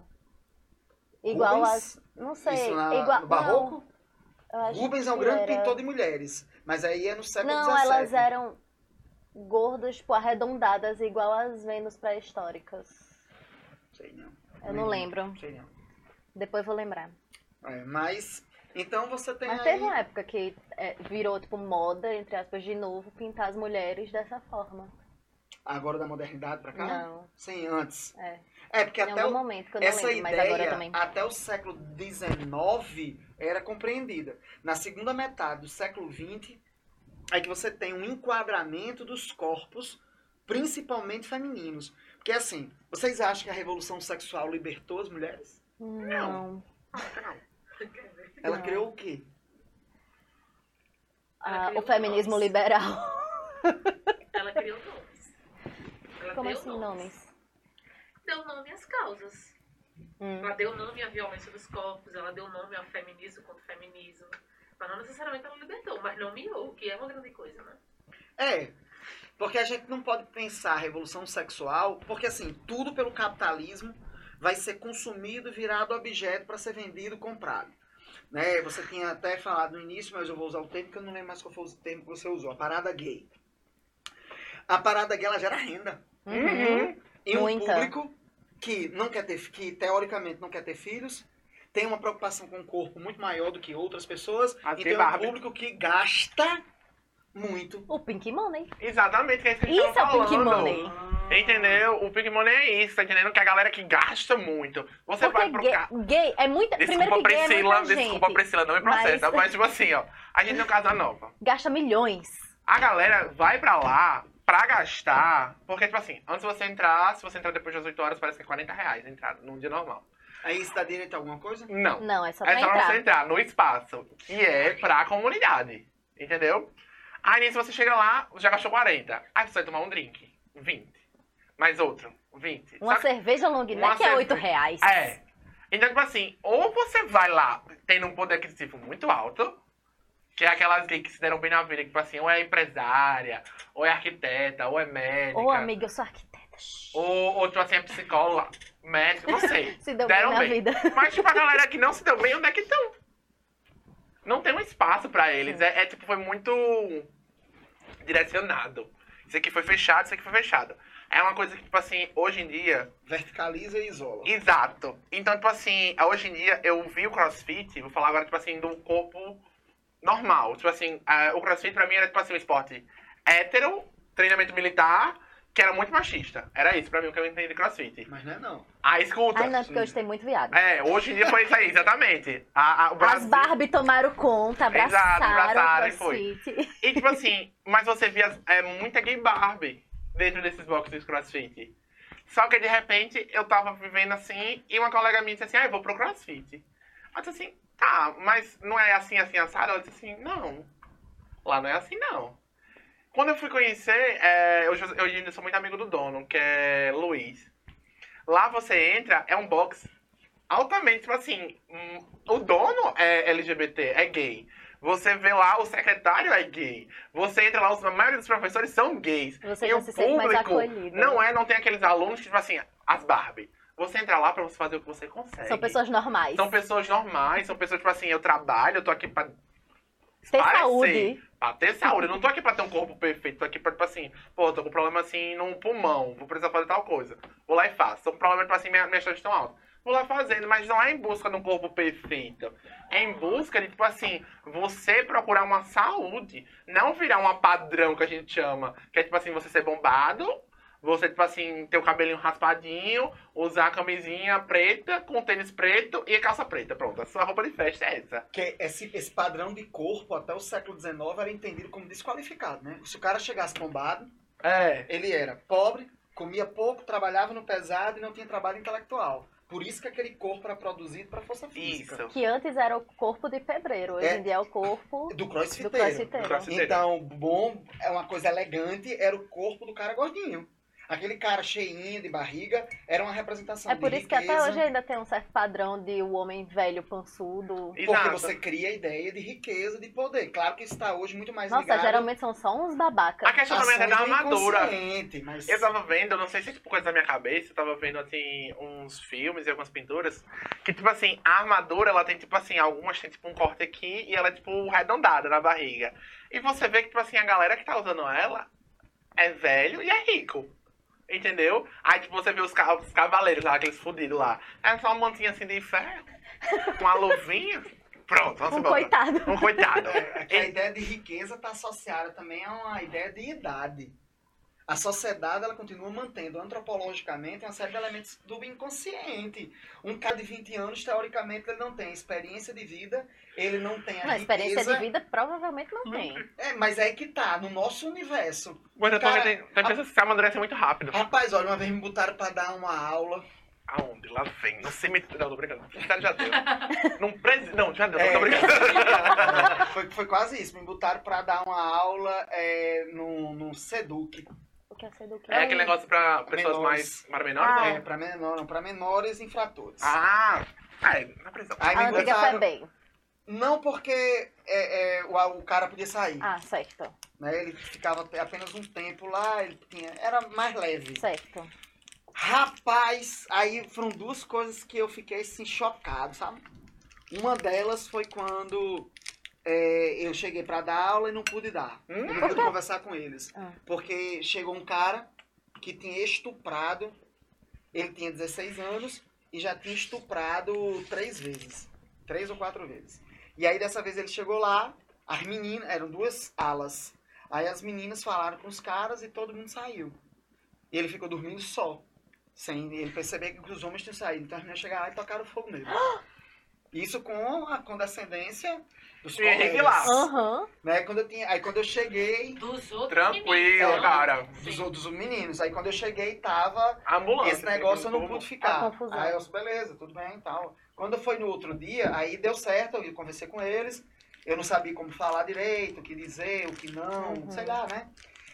S3: Igual
S1: Rubens?
S3: as. Não sei.
S1: Isso na-
S3: igual,
S1: no barroco?
S3: Não,
S1: Rubens é um grande
S3: era-
S1: pintor de mulheres. Mas aí é no século
S3: Não,
S1: XVII.
S3: elas eram gordas, tipo, arredondadas, igual as Vênus pré-históricas.
S1: Sei não.
S3: Eu não lembro.
S1: Sei não.
S3: Depois vou lembrar.
S1: É, mas, então você tem
S3: Mas
S1: aí...
S3: teve uma época que é, virou, tipo, moda, entre aspas, de novo, pintar as mulheres dessa forma.
S1: Agora da modernidade pra cá?
S3: Não,
S1: Sim, antes.
S3: é.
S1: É, porque
S3: Em
S1: até o,
S3: momento
S1: essa
S3: lembro,
S1: ideia, até o século XIX, era compreendida. Na segunda metade do século XX, é que você tem um enquadramento dos corpos, principalmente femininos. Porque, assim, vocês acham que a revolução sexual libertou as mulheres?
S3: Não.
S1: Ela
S3: Não.
S1: criou o quê?
S3: Ah, o feminismo
S4: nomes.
S3: liberal.
S4: Ela criou nomes. Ela
S3: Como
S4: deu
S3: assim, nomes?
S4: Deu nome às causas.
S3: Hum.
S4: Ela deu nome à violência dos corpos, ela deu nome ao feminismo contra o feminismo. Mas não necessariamente ela libertou, mas nomeou, que é uma grande coisa, né?
S1: É, porque a gente não pode pensar a revolução sexual, porque assim, tudo pelo capitalismo vai ser consumido, virado objeto para ser vendido, comprado. Né? Você tinha até falado no início, mas eu vou usar o termo que eu não lembro mais qual foi o termo que você usou, a parada gay. A parada gay ela gera renda.
S3: Uhum.
S1: E um
S3: Muita.
S1: público que não quer ter, que teoricamente não quer ter filhos, tem uma preocupação com o corpo muito maior do que outras pessoas,
S2: As
S1: e tem um
S2: Barbie.
S1: público que gasta muito
S3: O Pink Money.
S2: Exatamente, que é isso que a gente
S3: Isso é
S2: tava
S3: o Pink
S2: falando.
S3: Money.
S2: Entendeu? O Pink Money é isso, tá entendendo? Que a galera que gasta muito. Você vai
S3: Porque
S2: pro
S3: gay,
S2: ca-
S3: gay é muita. Primeiro
S2: Desculpa,
S3: que gay é
S2: Priscila,
S3: muita gente.
S2: desculpa, Priscila, não me processa.
S3: Mas-
S2: Mas... tipo assim, ó, a gente tem casa nova.
S3: Gasta milhões.
S2: A galera vai pra lá pra gastar, porque, tipo assim, antes de você entrar, se você entrar depois das 8 horas, parece que é 40 reais a entrada, num dia normal.
S1: Aí isso dá direito a alguma coisa?
S2: Não.
S3: Não, é só
S2: É
S3: pra
S2: só
S3: entrar.
S2: você entrar no espaço, que é pra comunidade. Entendeu? Aí nisso você chega lá, já gastou 40. Aí você vai tomar um drink, 20. Mais outro, 20.
S3: Uma
S2: Sabe?
S3: cerveja long neck é 8
S2: cerve-
S3: reais.
S2: É. Então, tipo assim, ou você vai lá tendo um poder aquisitivo muito alto, que é aquelas gays que se deram bem na vida, que, tipo assim, ou é empresária, ou é arquiteta, ou é médica.
S3: Ô, amiga, eu sou arquiteta.
S2: Ou, ou, tipo assim, é psicóloga, médica, não sei.
S3: Se deu
S2: deram
S3: bem na
S2: bem.
S3: vida.
S2: Mas, tipo, a galera que não se deu bem, onde é que estão? Não tem um espaço pra eles. É, é, tipo, foi muito direcionado. Isso aqui foi fechado, isso aqui foi fechado. É uma coisa que, tipo assim, hoje em dia,
S1: Verticaliza e isola.
S2: Exato. Então, tipo assim, hoje em dia eu vi o crossfit, vou falar agora, tipo assim, do corpo normal. Tipo assim, o crossfit pra mim era, tipo assim, um esporte hétero, treinamento militar, que era muito machista. Era isso pra mim o que eu entendi de crossfit.
S1: Mas não é não.
S2: Ah, escuta.
S3: Ai, não, porque hoje tem muito viado.
S2: É, hoje em dia foi isso aí, exatamente. A, a, o
S3: As
S2: Brasil...
S3: Barbie tomaram conta,
S2: Exato,
S3: abraçaram,
S2: abraçaram e
S3: o crossfit.
S2: E tipo assim, mas você via é, muita gay Barbie. dentro desses boxes de crossfit. Só que de repente eu tava vivendo assim e uma colega minha disse assim: ah, eu vou pro crossfit. Eu disse assim: tá, mas não é assim, assim, assado? Ela disse assim: não, lá não é assim não. Quando eu fui conhecer, é, eu, eu ainda sou muito amigo do dono, que é Luiz. Lá você entra, é um box altamente, tipo assim, hum, o dono é LGBT, é gay. Você vê lá, o secretário é gay. Você entra lá, os, a maioria dos professores são gays.
S3: Você
S2: e o
S3: se sente mais
S2: público não é, não tem aqueles alunos que, tipo assim, as Barbie. Você entra lá pra você fazer o que você consegue.
S3: São pessoas normais.
S2: São pessoas normais, são pessoas, tipo assim, eu trabalho, eu tô aqui pra
S3: Ter
S2: parecer,
S3: saúde.
S2: Pra ter saúde. Eu não tô aqui pra ter um corpo perfeito, tô aqui pra, tipo assim, pô, tô com problema assim no pulmão, vou precisar fazer tal coisa. Vou lá e faço. Tô com problema, tipo assim, minha, minhas chances estão altas. Vou lá fazendo, mas não é em busca de um corpo perfeito. É em busca de, tipo assim, você procurar uma saúde. Não virar uma padrão que a gente chama. Que é, tipo assim, você ser bombado, você, tipo assim, ter o cabelinho raspadinho, usar a camisinha preta, com tênis preto e a calça preta. Pronto, a sua roupa de festa é essa.
S1: Que esse, esse padrão de corpo até o século XIX era entendido como desqualificado, né? Se o cara chegasse bombado,
S2: É.
S1: ele era pobre, comia pouco, trabalhava no pesado e não tinha trabalho intelectual. Por isso que aquele corpo era produzido para força física.
S2: Isso.
S3: Que antes era o corpo de pedreiro, hoje
S1: É.
S3: em dia é o corpo
S1: Do crossfiteiro.
S2: Do crossfiteiro.
S1: Então, bom, é uma coisa elegante, era o corpo do cara gordinho. Aquele cara cheinho de barriga era uma representação
S3: É
S1: de
S3: por isso que até
S1: riqueza,
S3: hoje ainda tem um certo padrão de o homem velho pançudo.
S1: Porque
S2: Exato.
S1: você cria a ideia de riqueza, de poder. Claro que isso está hoje muito mais
S3: Nossa,
S1: ligado
S3: geralmente são só uns babacas.
S2: A questão também é da
S1: do
S2: armadura.
S1: Mas...
S2: Eu tava vendo, eu não sei se é tipo coisa da minha cabeça, eu tava vendo assim uns filmes e algumas pinturas que tipo assim, a armadura ela tem tipo assim, algumas tem tipo um corte aqui e ela é tipo arredondada na barriga. E você vê que tipo assim, a galera que tá usando ela é velho e é rico. Entendeu? Aí tipo você vê os, ca- os cavaleiros lá, aqueles fudidos lá. É só uma mantinha assim de ferro, com uma luvinha. Pronto, vamos
S3: Um
S2: embora.
S3: coitado.
S2: Um coitado.
S1: É, que a ideia de riqueza está associada também a uma ideia de idade. A sociedade ela continua mantendo antropologicamente uma série de elementos do inconsciente. Um cara de 20 anos, teoricamente, ele não tem experiência de vida, ele não tem a
S3: Não, experiência de vida provavelmente não tem.
S1: É, mas é que tá, no nosso universo.
S2: Mas eu tô
S1: Cara,
S2: vendo, tem pessoas que se amadurecem muito rápido.
S1: Rapaz, olha, uma vez me botaram pra dar uma aula.
S2: Aonde? Lá vem. No cemitério. Não, tô brincando. No cemitério já deu. Num presi... Não, já deu.
S1: É.
S2: Tô brincando.
S1: foi, foi quase isso. Me botaram pra dar uma aula é, no, no SEDUC.
S3: É ser do que?
S2: É aquele negócio pra pessoas
S1: Menores.
S2: mais. Para menores?
S3: Ah.
S2: né?
S1: É, pra, menor, não, pra menores infratores.
S2: Ah! É, na prisão.
S1: Aí
S3: A
S1: me
S3: antiga
S1: botaram-
S3: FEBEM.
S1: Não porque é, é, o, o cara podia sair.
S3: Ah, certo.
S1: Né? Ele ficava apenas um tempo lá, ele tinha, era mais leve.
S3: Certo.
S1: Rapaz, aí foram duas coisas que eu fiquei assim chocado, sabe? Uma delas foi quando é, eu cheguei pra dar aula e não pude dar.
S2: Hum?
S1: Eu não pude conversar com eles.
S3: Ah.
S1: Porque chegou um cara que tinha estuprado, ele tinha 16 anos e já tinha estuprado três vezes. Três ou quatro vezes. E aí dessa vez ele chegou lá, as meninas, eram duas alas. Aí as meninas falaram com os caras e todo mundo saiu. E ele ficou dormindo só. Sem ele perceber que os homens tinham saído. Então as meninas chegaram lá e tocaram fogo nele. Isso com a condescendência dos colegas.
S2: lá.
S3: Aham.
S1: Né? Quando eu tinha, aí quando eu cheguei,
S4: Dos outros
S2: Tranquilo,
S4: meninos.
S2: cara.
S1: dos, dos meninos, aí quando eu cheguei tava
S2: Ambulância.
S1: esse negócio eu não pude ficar. Aí eu disse, beleza, tudo bem e tal. Quando foi no outro dia, aí deu certo, eu conversei com eles. Eu não sabia como falar direito, o que dizer, o que não,
S3: Uhum.
S1: sei lá, né?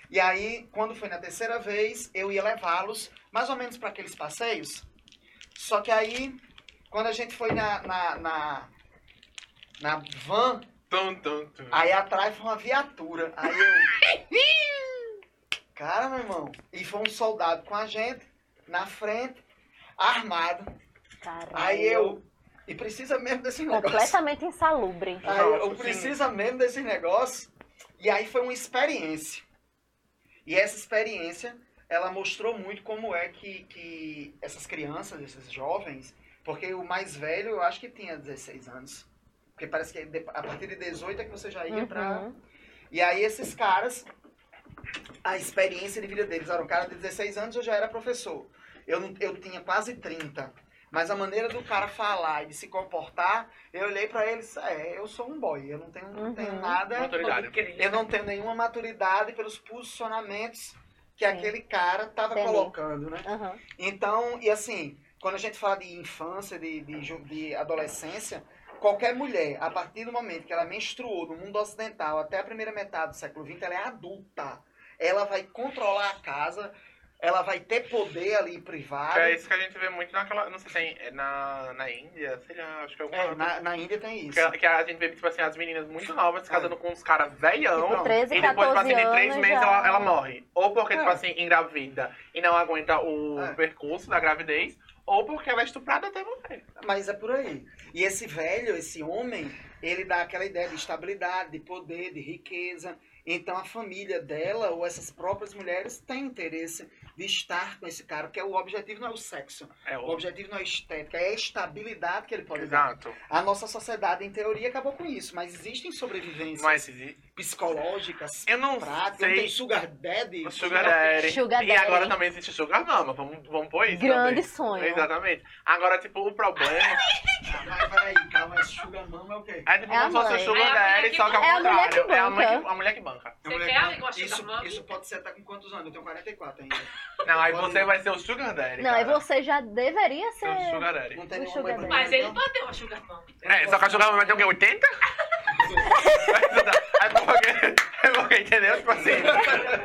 S1: E aí, quando foi na terceira vez, eu ia levá-los mais ou menos para aqueles passeios. Só que aí, quando a gente foi na, na, na, na van,
S2: Tum, tum, tum.
S1: Aí atrás foi uma viatura. Aí eu. Cara, meu irmão. E foi um soldado com a gente, na frente, armado.
S3: Caralho.
S1: Aí eu. E precisa mesmo desse negócio.
S3: Completamente insalubre.
S1: Aí eu precisa mesmo desse negócio. E aí foi uma experiência. E essa experiência, ela mostrou muito como é que, que essas crianças, esses jovens, porque o mais velho eu acho que tinha 16 anos. Porque parece que a partir de 18 é que você já ia pra.
S3: Uhum.
S1: E aí esses caras, a experiência de vida deles era um cara de 16 anos, eu já era professor. Eu, não- eu tinha quase 30. Mas a maneira do cara falar e de se comportar, eu olhei pra eles, é, eu sou um boy, eu não tenho, não tenho
S3: Uhum.
S1: nada,
S2: Maturidade.
S1: eu não tenho nenhuma maturidade pelos posicionamentos que
S3: Sim.
S1: aquele cara tava
S3: Entendi.
S1: colocando, né?
S3: Aham.
S1: Então, e assim, quando a gente fala de infância, de, de, de adolescência, qualquer mulher, a partir do momento que ela menstruou no mundo ocidental até a primeira metade do século XX, ela é adulta. Ela vai controlar a casa, ela vai ter poder ali privado.
S2: É isso que a gente vê muito naquela. Não sei se tem. é Na, na Índia, sei lá, acho que é
S1: É,
S2: o
S1: na, na Índia tem isso.
S2: que, que a gente vê, tipo assim, as meninas muito novas se casando com uns caras velhão.
S1: Pronto.
S3: 13,
S2: E depois, tipo
S3: 14
S2: assim, de três meses
S3: já...
S2: ela, ela morre. Ou porque,
S1: É.
S2: tipo assim, engravida e não aguenta o
S1: É.
S2: percurso da gravidez, ou porque ela é estuprada até morrer.
S1: Mas é por aí. E esse velho, esse homem, ele dá aquela ideia de estabilidade, de poder, de riqueza. Então a família dela, ou essas próprias mulheres, têm interesse de estar com esse cara, porque o objetivo não é o sexo.
S2: É
S1: O
S2: o.
S1: objetivo não é estética, é a estabilidade que ele pode dar.
S2: Exato.
S1: A nossa sociedade, em teoria, acabou com isso, mas existem sobrevivências
S2: Mas
S1: psicológicas,
S2: eu não
S1: práticas. Não tem
S2: sei.
S1: sugar daddy?
S2: Sugar Daddy.
S3: Sugar
S2: E
S3: Daddy.
S2: agora também existe Sugar Mama. Vamos, vamos pôr isso
S3: Grande
S2: também.
S3: sonho.
S2: Exatamente. Agora, tipo, o problema
S1: mas peraí, calma, sugar mama é o quê?
S2: é tipo
S3: É
S2: como se fosse. Sugar
S4: É
S2: Daddy,
S4: que
S2: só que ao
S3: É a mulher que
S2: contrário. É a mãe
S3: banca.
S2: que- a mulher que banca.
S1: É
S4: Você
S1: mulher
S4: quer
S1: que-
S4: amigo, a sugar
S1: isso,
S4: mama?
S1: isso pode ser até com quantos anos? Eu tenho 44 ainda.
S2: Não, aí você vai ser o Sugar Daddy.
S3: Não,
S2: cara.
S3: você já deveria
S2: Ser o. Sugar Daddy.
S1: Não tem
S3: O sugar daddy.
S4: Mas ele
S1: então?
S4: pode ter uma sugar mama.
S2: É, só que a Sugar Mama vai ter o quê? 80? é porque, é porque, entendeu? Tipo assim,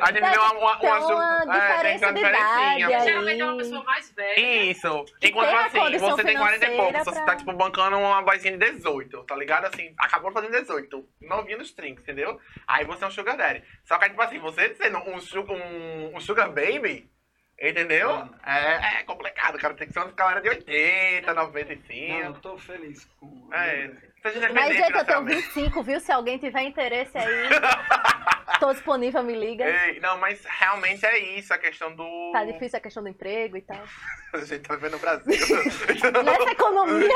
S2: a gente vê uma, uma,
S3: Tem
S2: uma, su-
S3: uma
S2: é, tem
S3: diferença de
S2: diferencinha.
S3: idade aí.
S4: Geralmente é uma pessoa mais velha.
S2: Isso.
S3: Que
S2: Enquanto assim, você tem 40 e pouco,
S3: financeira
S2: você
S3: pra-
S2: tá, tipo, bancando uma vozinha de 18, tá ligado? Assim, acabou fazendo 18, novinho nos trinks, entendeu? Aí você é um sugar daddy. Só que, tipo assim, você sendo um, um, um sugar baby, entendeu? É, é complicado, cara. Tem que ser uma galera de 80,
S1: Não,
S2: 95.
S1: eu tô feliz com...
S2: É, seja
S3: Mas,
S2: independente
S3: gente, eu tenho
S2: financeiramente.
S3: 25, viu? Se alguém tiver interesse aí, tô disponível, me liga.
S2: Ei, não, mas realmente é isso, a questão do...
S3: Tá difícil a questão do emprego e tal.
S2: A gente tá vendo no Brasil.
S3: Nessa economia,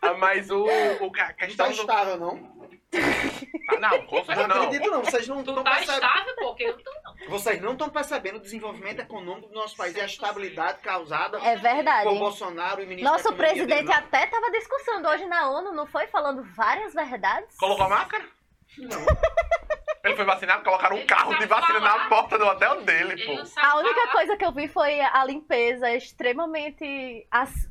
S2: Ah, mas o, o a
S1: Não
S2: questão
S1: tá
S2: do...
S1: estável, não?
S2: Ah, Não, com
S1: Não
S2: certeza não.
S1: acredito não, vocês não estão
S4: tá
S1: percebendo.
S4: estável, porque eu tô.
S1: Vocês não estão percebendo o desenvolvimento econômico do nosso país e a estabilidade causada
S3: é verdade.
S1: por Bolsonaro e ministro
S3: Nosso presidente
S1: dele,
S3: até tava discussando hoje na ONU, não foi? Falando várias verdades.
S2: Colocou a máscara?
S1: não. Não.
S2: Ele foi vacinado, colocaram um
S4: Ele
S2: carro
S4: sabe
S2: de vacina na
S4: falar.
S2: porta do hotel dele,
S4: Ele
S2: pô.
S4: não
S3: A única
S4: falar.
S3: coisa que eu vi foi a limpeza extremamente as-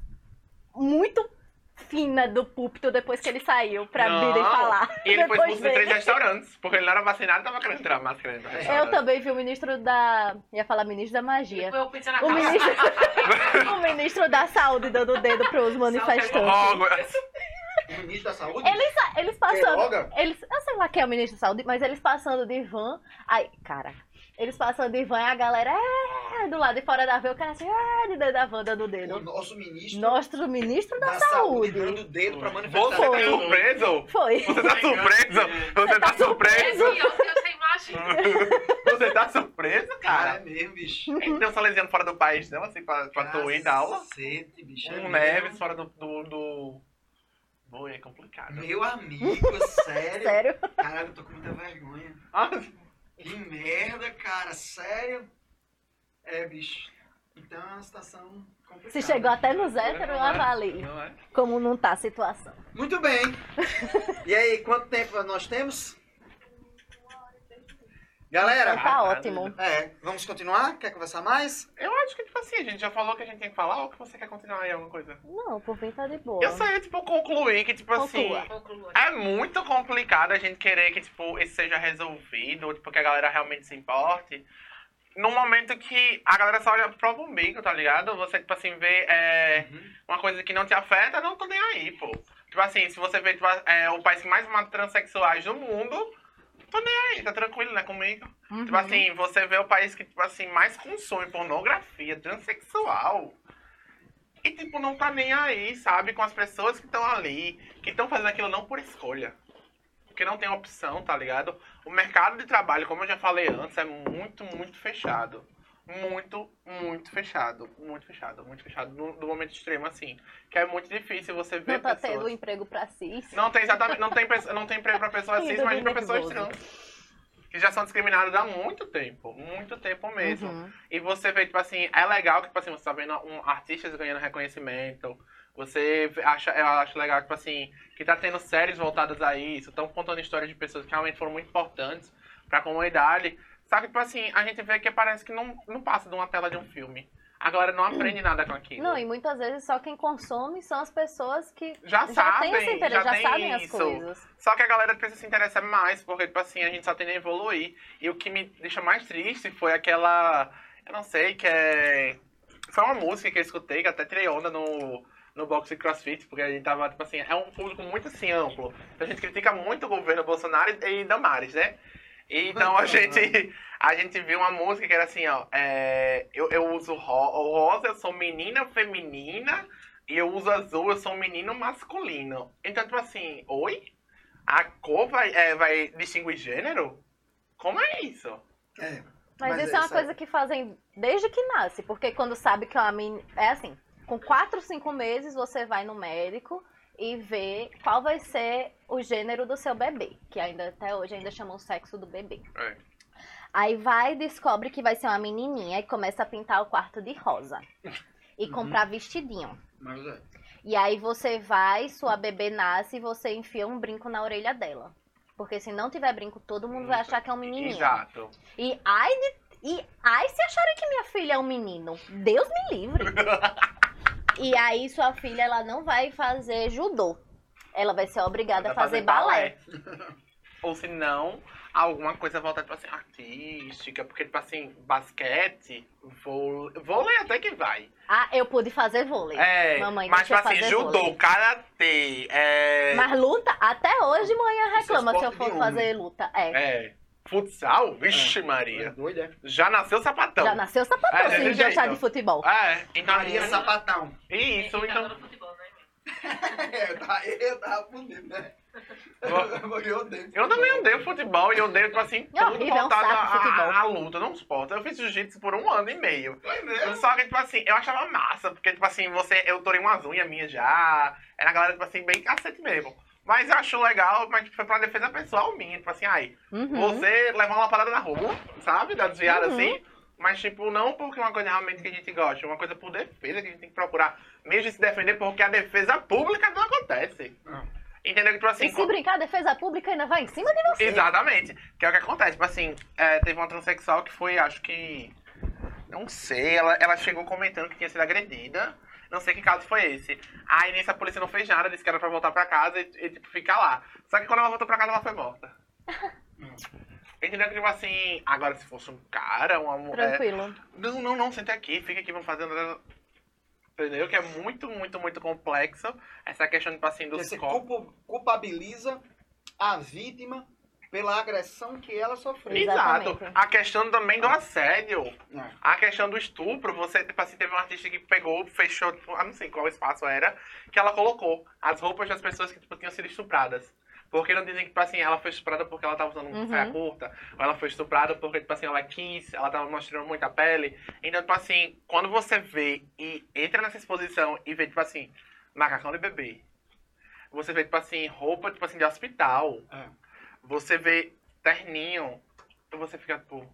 S3: muito fina do púlpito depois que ele saiu pra
S2: Não,
S3: vir e falar.
S2: E ele foi
S3: Depois
S2: expulso de três restaurantes, porque ele não era vacinado e tava querendo tirar a máscara dentro do
S1: Eu
S2: restaurante.
S3: Eu também vi o ministro da. ia falar ministro da magia.
S4: Eu
S3: O ministro, o ministro da saúde dando o dedo pros manifestantes.
S2: Oh,
S1: O ministro da Saúde?
S3: Eles, eles passando.
S1: Queiroga?
S3: Eles, eu sei lá quem é o ministro da saúde, mas eles passando de van. Aí, cara, eles passando de van e a galera é, do lado de fora da van, o cara assim, é, de dentro da van dando o
S1: O
S3: dedo.
S1: nosso ministro
S3: Nosso ministro da,
S1: da Saúde
S3: saúde.
S1: dando o dedo pra
S2: Você
S1: manifestação.
S2: tá surpreso?
S3: Foi.
S2: Você tá surpreso? Você tá
S4: É,
S2: surpreso? Você tá surpreso,
S1: Cara, é mesmo, bicho.
S2: Tem um salesiano fora do país, não? Assim, pra, pra tu ir dar aula.
S1: Cacete, bicho. é
S2: Um
S1: mesmo.
S2: Neves fora do... do, do... Bom, é complicado.
S1: Meu amigo, sério?
S3: Sério?
S1: Caralho, eu tô com muita vergonha. Que merda, cara, sério? É, bicho. Então é uma situação complicada.
S3: Se chegou até nos héteros, avalie
S2: Não é?
S3: como não tá a situação.
S1: Muito bem. E aí, quanto tempo nós temos? Galera,
S3: Tá ótimo.
S1: é, vamos continuar? Quer conversar mais?
S2: Eu acho que, tipo assim, a gente já falou que a gente tem que falar ou que você quer continuar aí alguma coisa?
S3: Não, por mim tá de boa.
S2: Eu só ia, tipo, concluir que, tipo assim,
S3: Conclua.
S4: Conclua.
S2: é muito complicado a gente querer que, tipo, isso seja resolvido, ou, tipo, que a galera realmente se importe. No momento que a galera só olha pro próprio umbigo, tá ligado? Você, tipo assim, vê é, uma coisa que não te afeta, não tô nem aí, pô. Tipo assim, se você vê tipo, é, o país que mais mata transexuais do mundo, tô nem aí, tá tranquilo, né, comigo?
S3: Uhum.
S2: Tipo assim, você vê o país que, tipo assim, mais consome pornografia transexual. E, tipo, não tá nem aí, sabe? Com as pessoas que estão ali, que estão fazendo aquilo não por escolha. Porque não tem opção, tá ligado? O mercado de trabalho, como eu já falei antes, é muito, muito fechado. Muito, muito fechado. Muito fechado, muito fechado. No, do momento extremo, assim. Que é muito difícil você ver
S3: Não tá
S2: pessoas...
S3: tendo emprego pra cis.
S2: Não tem exatamente, não tem, não tem emprego pra pessoas cis, mas pra pessoas trans. Que já são discriminadas há muito tempo. Muito tempo mesmo.
S3: Uhum.
S2: E você vê, tipo assim, é legal que, tipo assim, você tá vendo um, artistas ganhando reconhecimento. Você acha, eu acho legal, tipo assim, que tá tendo séries voltadas a isso, estão contando histórias de pessoas que realmente foram muito importantes pra comunidade. Só que, tipo assim, a gente vê que parece que não, não passa de uma tela de um filme. A galera não aprende nada com aquilo.
S3: Não, e muitas vezes só quem consome são as pessoas que
S2: já,
S3: já
S2: sabem,
S3: têm esse interesse, já,
S2: tem
S3: sabem as
S2: isso.
S3: coisas.
S2: Só que a galera precisa se interessar mais, porque, tipo assim, a gente só tende a evoluir. E o que me deixa mais triste foi aquela. Eu não sei, que é. Foi uma música que eu escutei, que até tirei onda no, no boxe crossfit, porque a gente tava, tipo assim, é um público muito assim amplo. A gente critica muito o governo Bolsonaro e, e Damares, né? Então a gente, a gente viu uma música que era assim, ó. é, eu, eu uso ro rosa, eu sou menina feminina, e eu uso azul, eu sou menino masculino. Então, tipo assim, oi? A cor vai, é, vai distinguir gênero? Como é isso?
S1: É.
S3: Mas,
S1: Mas
S3: isso
S1: é
S3: é uma coisa que fazem desde que nasce, porque quando sabe que é uma menina. É assim, com 4, 5 meses você vai no médico e vê qual vai ser o gênero do seu bebê, que ainda até hoje ainda chamam o sexo do bebê.
S2: É.
S3: Aí vai e descobre que vai ser uma menininha e começa a pintar o quarto de rosa. E
S1: Uhum.
S3: comprar vestidinho.
S1: Mas é.
S3: E aí você vai, sua bebê nasce e você enfia um brinco na orelha dela. Porque se não tiver brinco, todo mundo vai achar que é um menininho.
S2: Exato.
S3: E ai, de- e ai se acharem que minha filha é um menino. Deus me livre. e aí sua filha, ela não vai fazer judô. Ela vai ser obrigada a
S2: Vai
S3: fazer balé.
S2: Ou se não, alguma coisa voltada, tipo assim, artística. Porque, tipo assim, basquete, vôlei, vôlei até que vai.
S3: Ah, eu pude fazer vôlei.
S2: É,
S3: Mamãe
S2: mas, tipo assim, judô, karatê, é...
S3: Mas luta, até hoje manhã reclama se eu for fazer luta. É.
S2: É, futsal, vixe
S1: É
S2: Maria.
S1: é?
S2: Já nasceu sapatão.
S3: Já nasceu sapatão,
S2: É, desse
S3: gostar
S2: jeito.
S3: de futebol.
S2: É, então...
S1: Maria Sapatão.
S2: Isso, então...
S4: futebol, né,
S1: É, eu tava, eu tava fudido, né? Eu odeio.
S2: Eu também odeio futebol e eu odeio, tipo assim,
S3: É
S2: tudo
S3: horrível, é
S2: voltado à- luta, não suporto. Eu fiz jiu-jitsu por um ano e meio.
S1: Foi mesmo?
S2: Só que, tipo assim, eu achava massa, porque, tipo assim, você, eu torei umas unhas minhas já. Era a galera, tipo assim, bem cacete mesmo. Mas eu acho legal, mas tipo, foi pra defesa pessoal minha. Tipo assim, ai,
S3: Uhum.
S2: você levar uma parada na rua, sabe? Da desviada
S3: Uhum.
S2: assim. Mas, tipo, não porque é uma coisa realmente que a gente gosta, é uma coisa por defesa que a gente tem que procurar mesmo se defender, porque a defesa pública não acontece. Entendeu? Tipo assim,
S3: E se brincar, a defesa pública ainda vai em cima de você.
S2: Exatamente. Que é o que acontece. Tipo assim, é, teve uma transexual que foi, acho que. Não sei, ela, ela chegou comentando que tinha sido agredida. Não sei que caso foi esse. Aí nisso a polícia não fez nada, disse que era pra voltar pra casa e, e, tipo, ficar lá. Só que quando ela voltou pra casa, ela foi morta. Entendeu? Que, tipo assim, agora se fosse um cara, uma mulher.
S3: Tranquilo.
S2: Não, não, não, senta aqui, fica aqui, vamos fazer. Entendeu? Que é muito, muito, muito complexo essa questão, tipo assim, dos
S1: Você culpabiliza a vítima pela agressão que ela sofreu.
S2: Exato.
S3: Exatamente.
S2: A questão também do assédio.
S1: É.
S2: A questão do estupro, você, tipo assim, teve um artista que pegou, fechou, tipo, eu não sei qual espaço era, que ela colocou as roupas das pessoas que, tipo, tinham sido estupradas. Porque não dizem que, tipo assim, ela foi estuprada porque ela tava usando
S3: Uhum.
S2: saia curta, ou ela foi estuprada porque, tipo assim, ela quis, ela tava mostrando muita pele. Então, tipo assim, quando você vê e entra nessa exposição e vê, tipo assim, macacão de bebê, você vê, tipo assim, roupa, tipo assim, de hospital,
S1: É.
S2: você vê terninho, e você fica, tipo,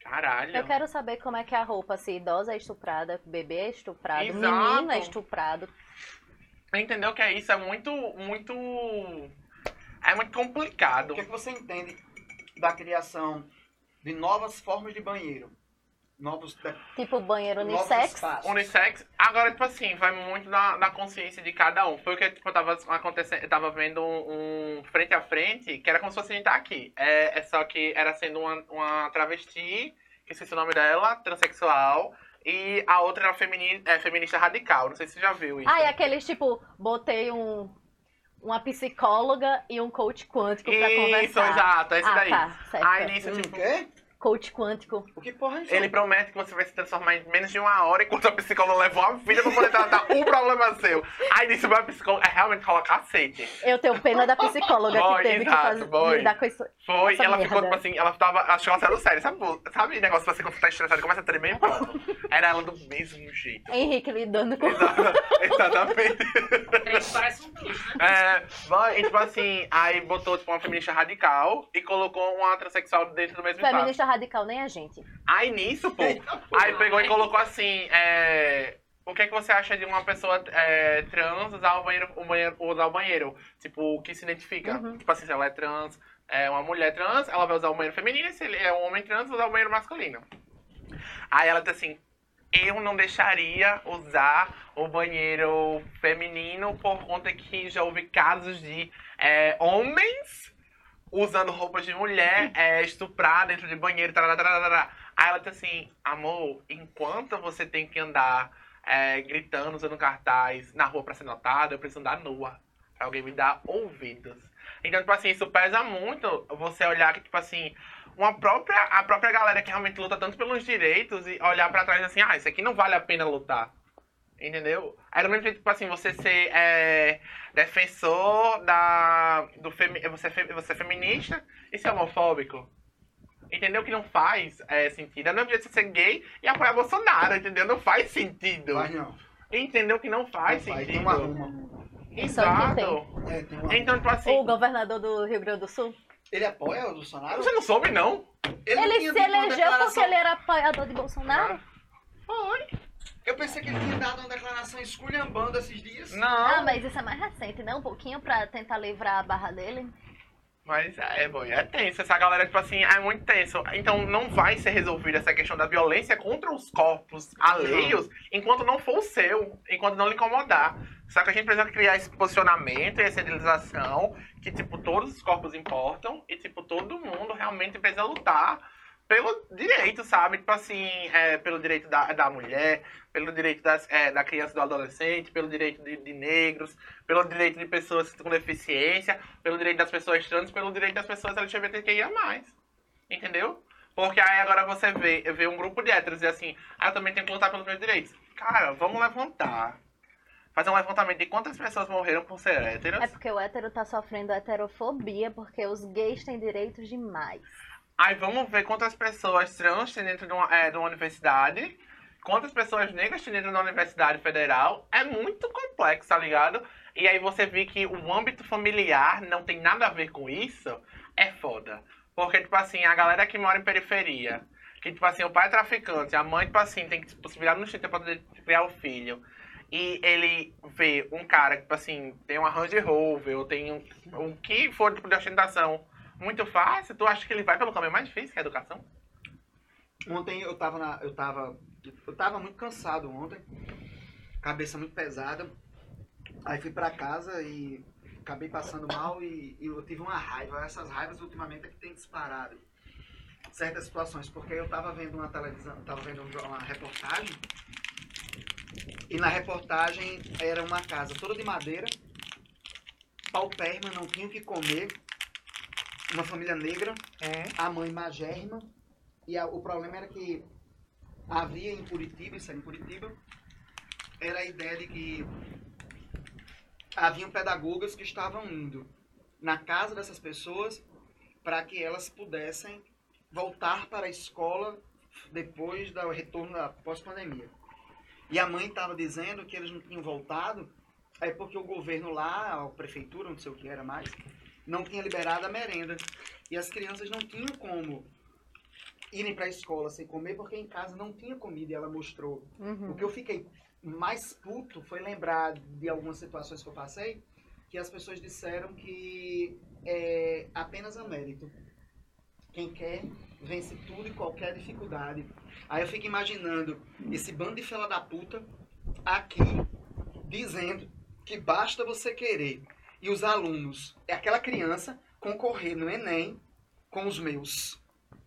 S2: caralho.
S3: Eu quero saber como é que é a roupa, se idosa é estuprada, bebê é estuprado,
S2: Exato.
S3: menino é estuprado.
S2: Entendeu que é isso? É muito, muito. É muito complicado.
S1: O que, é que você entende da criação de novas formas de banheiro? Novos,
S3: Tipo banheiro unissex.
S2: Unissex, agora, tipo assim, vai muito da, da consciência de cada um. Foi o que tipo, eu tava acontecendo, eu tava vendo um, um frente a frente, que era como se fosse a gente tá aqui. É, é só que era sendo uma, uma travesti, que esqueci o nome dela, transexual, e a outra era femini, é, feminista radical. Não sei se você já viu isso.
S3: Ah, e aqueles tipo, botei um, uma psicóloga e um coach quântico pra
S2: Isso,
S3: conversar.
S2: exato, esse
S3: ah,
S2: daí.
S3: tá, certo.
S2: Aí nisso, tipo,
S1: quê?
S3: Coach quântico.
S1: O que porra é?
S2: Ele promete que você vai se transformar em menos de uma hora, enquanto a psicóloga levou a vida pra poder tratar um problema seu. Aí nisso vai a psicóloga é realmente colocar cacete.
S3: Eu tenho pena da psicóloga
S2: Boy,
S3: que teve que
S2: exato,
S3: fazer,
S2: boy.
S3: lidar com isso.
S2: Foi,
S3: Essa
S2: e ela ficou,
S3: merda.
S2: tipo assim, ela tava. Acho que ela saiu sério, sabe? Sabe negócio assim, quando você tá estressado começa a tremer pronto. Era ela do mesmo jeito.
S3: Henrique lidando com.
S2: Exata- Exatamente.
S4: Ele parece um bicho, né?
S2: É, vai, e tipo assim, aí botou tipo, uma feminista radical e colocou uma transexual dentro do mesmo espaço.
S3: Radical, nem a gente.
S2: Aí nisso, pô, aí pegou e colocou assim, é, o que, é que você acha de uma pessoa é, trans usar o banheiro, o banheiro, usar o banheiro? Tipo, o que se identifica?
S3: Uhum.
S2: Tipo assim, se ela é trans, é uma mulher trans, ela vai usar o banheiro feminino, e se ele é um homem trans, usar o banheiro masculino. Aí ela diz assim, eu não deixaria usar o banheiro feminino por conta que já houve casos de é, homens usando roupas de mulher é, estuprar dentro de banheiro. Tarará, tarará. Aí ela diz assim, amor, enquanto você tem que andar é, gritando, usando cartaz na rua pra ser notada, eu preciso andar nua. Pra alguém me dar ouvidos. Então, tipo assim, isso pesa muito você olhar que, tipo assim, uma própria, a própria galera que realmente luta tanto pelos direitos e olhar pra trás assim, ah, isso aqui não vale a pena lutar. Entendeu? Aí do mesmo jeito, tipo assim, você ser é, defensor da. Do femi, você, você é feminista e ser homofóbico. Entendeu? Que não faz é, sentido. É do mesmo jeito você ser gay e apoiar Bolsonaro, entendeu? Não faz sentido.
S1: Vai não.
S2: Entendeu que não faz
S1: Não vai,
S2: sentido.
S1: tem uma arruma.
S3: Exato.
S1: É, tem uma
S2: Então, tipo assim.
S3: O governador do Rio Grande do Sul.
S1: Ele apoia o Bolsonaro?
S2: Você não soube, não?
S1: Ele,
S3: Ele se
S1: uma
S3: elegeu porque ele era apoiador de Bolsonaro?
S2: Foi.
S1: Eu pensei que ele tinha dado uma declaração esculhambando esses dias.
S2: Não.
S3: Ah, mas isso é mais recente, né? Um pouquinho pra tentar livrar a barra dele.
S2: Mas é, boy, é tenso. Essa galera, tipo assim, é muito tenso. Então não vai ser resolvida essa questão da violência contra os corpos alheios enquanto não for o seu, enquanto não lhe incomodar. Só que a gente precisa criar esse posicionamento e essa idealização que, tipo, todos os corpos importam e, tipo, todo mundo realmente precisa lutar pelo direito, sabe? Tipo assim, é, pelo direito da, da mulher, pelo direito das, é, da criança e do adolescente, pelo direito de, de negros, pelo direito de pessoas com deficiência, pelo direito das pessoas trans, pelo direito das pessoas LGBTQIA+. Entendeu? Porque aí agora você vê, vê um grupo de héteros e assim, ah, eu também tenho que lutar pelos meus direitos. Cara, vamos levantar. Fazer um levantamento de quantas pessoas morreram por ser héteros.
S3: É porque o hétero tá sofrendo heterofobia porque os gays têm direitos demais.
S2: Aí vamos ver quantas pessoas trans tem dentro de uma, é, de uma universidade, quantas pessoas negras tem dentro de uma universidade federal. É muito complexo, tá ligado? E aí você vê que o âmbito familiar não tem nada a ver com isso, é foda. Porque, tipo assim, a galera que mora em periferia, que, tipo assim, o pai é traficante, a mãe, tipo assim, tem que tipo, se virar no chão pra poder criar o filho. E ele vê um cara que, tipo assim, tem uma Range Rover, ou tem um, o que for tipo, de ostentação muito fácil, tu acha que ele vai pelo caminho mais difícil, que é a educação?
S1: Ontem eu tava na. Eu tava. Eu tava muito cansado ontem. Cabeça muito pesada. Aí fui pra casa e acabei passando mal e, e eu tive uma raiva. Essas raivas ultimamente é que tem disparado certas situações. Porque eu tava vendo uma televisão, tava vendo um- uma reportagem. E na reportagem era uma casa toda de madeira. Paupérrima, não tinha o que comer. Uma família negra a mãe magérrima. E a- o problema era que havia em Curitiba, isso era em Curitiba, era a ideia de que haviam pedagogas que estavam indo na casa dessas pessoas para que elas pudessem voltar para a escola depois do retorno da pós-pandemia. E a mãe estava dizendo que eles não tinham voltado é porque o governo lá, a prefeitura, não sei o que era mais, não tinha liberado a merenda. E as crianças não tinham como irem para a escola sem comer porque em casa não tinha comida e ela mostrou.
S3: Uhum.
S1: O que eu fiquei mais puto foi lembrar de algumas situações que eu passei que as pessoas disseram que é apenas a mérito. Quem quer vence tudo e qualquer dificuldade. Aí eu fico imaginando esse bando de fela da puta aqui dizendo que basta você querer. E os alunos, é aquela criança concorrer no Enem com os meus.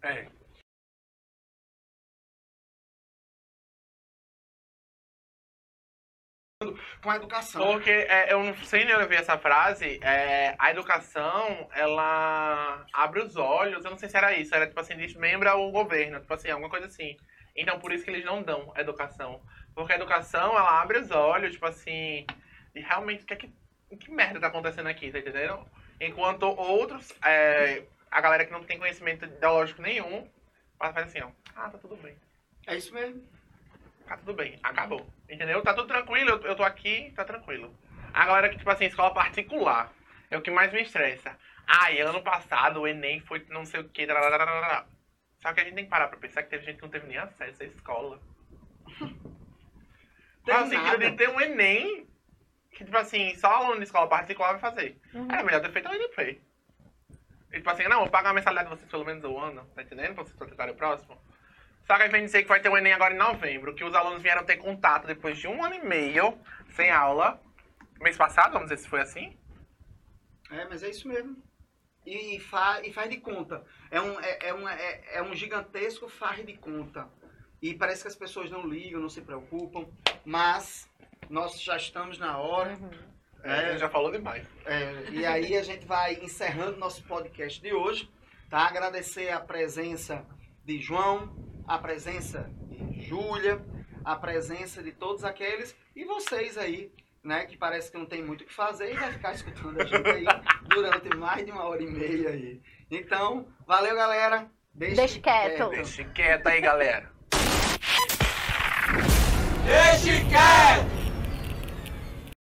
S2: É.
S1: Com a educação.
S2: Porque é, eu não sei nem ouvir essa frase, é, a educação, ela abre os olhos, eu não sei se era isso, era tipo assim, desmembra o governo, tipo assim, alguma coisa assim. Então por isso que eles não dão educação. Porque a educação, ela abre os olhos, tipo assim, de realmente o que, é que, que merda tá acontecendo aqui, tá entendendo? Enquanto outros, é, a galera que não tem conhecimento ideológico nenhum, faz assim, ó, ah, tá tudo bem.
S1: É isso mesmo.
S2: Tá tudo bem, acabou. Entendeu? Tá tudo tranquilo, eu, eu tô aqui, tá tranquilo. A galera que, tipo assim, escola particular é o que mais me estressa. Ai, ano passado o Enem foi não sei o que. Só que a gente tem que parar pra pensar que teve gente que não teve nem acesso à escola. Qual o sentido de ter um Enem que, tipo assim, só aluno de escola particular vai fazer?
S3: Uhum.
S2: Era melhor ter feito o NP. E, tipo assim, não, vou pagar a mensalidade de vocês pelo menos um ano, tá entendendo? Pra vocês praticarem o próximo. Só que aí vem dizer que vai ter o Enem agora em novembro, que os alunos vieram ter contato depois de um ano e meio sem aula. Mês passado, vamos dizer se foi assim.
S1: É, mas é isso mesmo. E, fa e faz de conta. É um, é, é, um, é, é um gigantesco faz de conta. E parece que as pessoas não ligam, não se preocupam. Mas nós já estamos na hora.
S3: Uhum.
S2: É,
S1: É,
S2: já falou demais.
S1: É, e aí a gente vai encerrando nosso podcast de hoje, tá? Agradecer a presença de João, a presença de Júlia, a presença de todos aqueles e vocês aí, né? Que parece que não tem muito o que fazer e vai ficar escutando a gente aí durante mais de uma hora e meia aí. Então, valeu galera. Deixe,
S3: Deixe quieto.
S2: Deixa quieto aí, galera.
S5: Deixe quieto!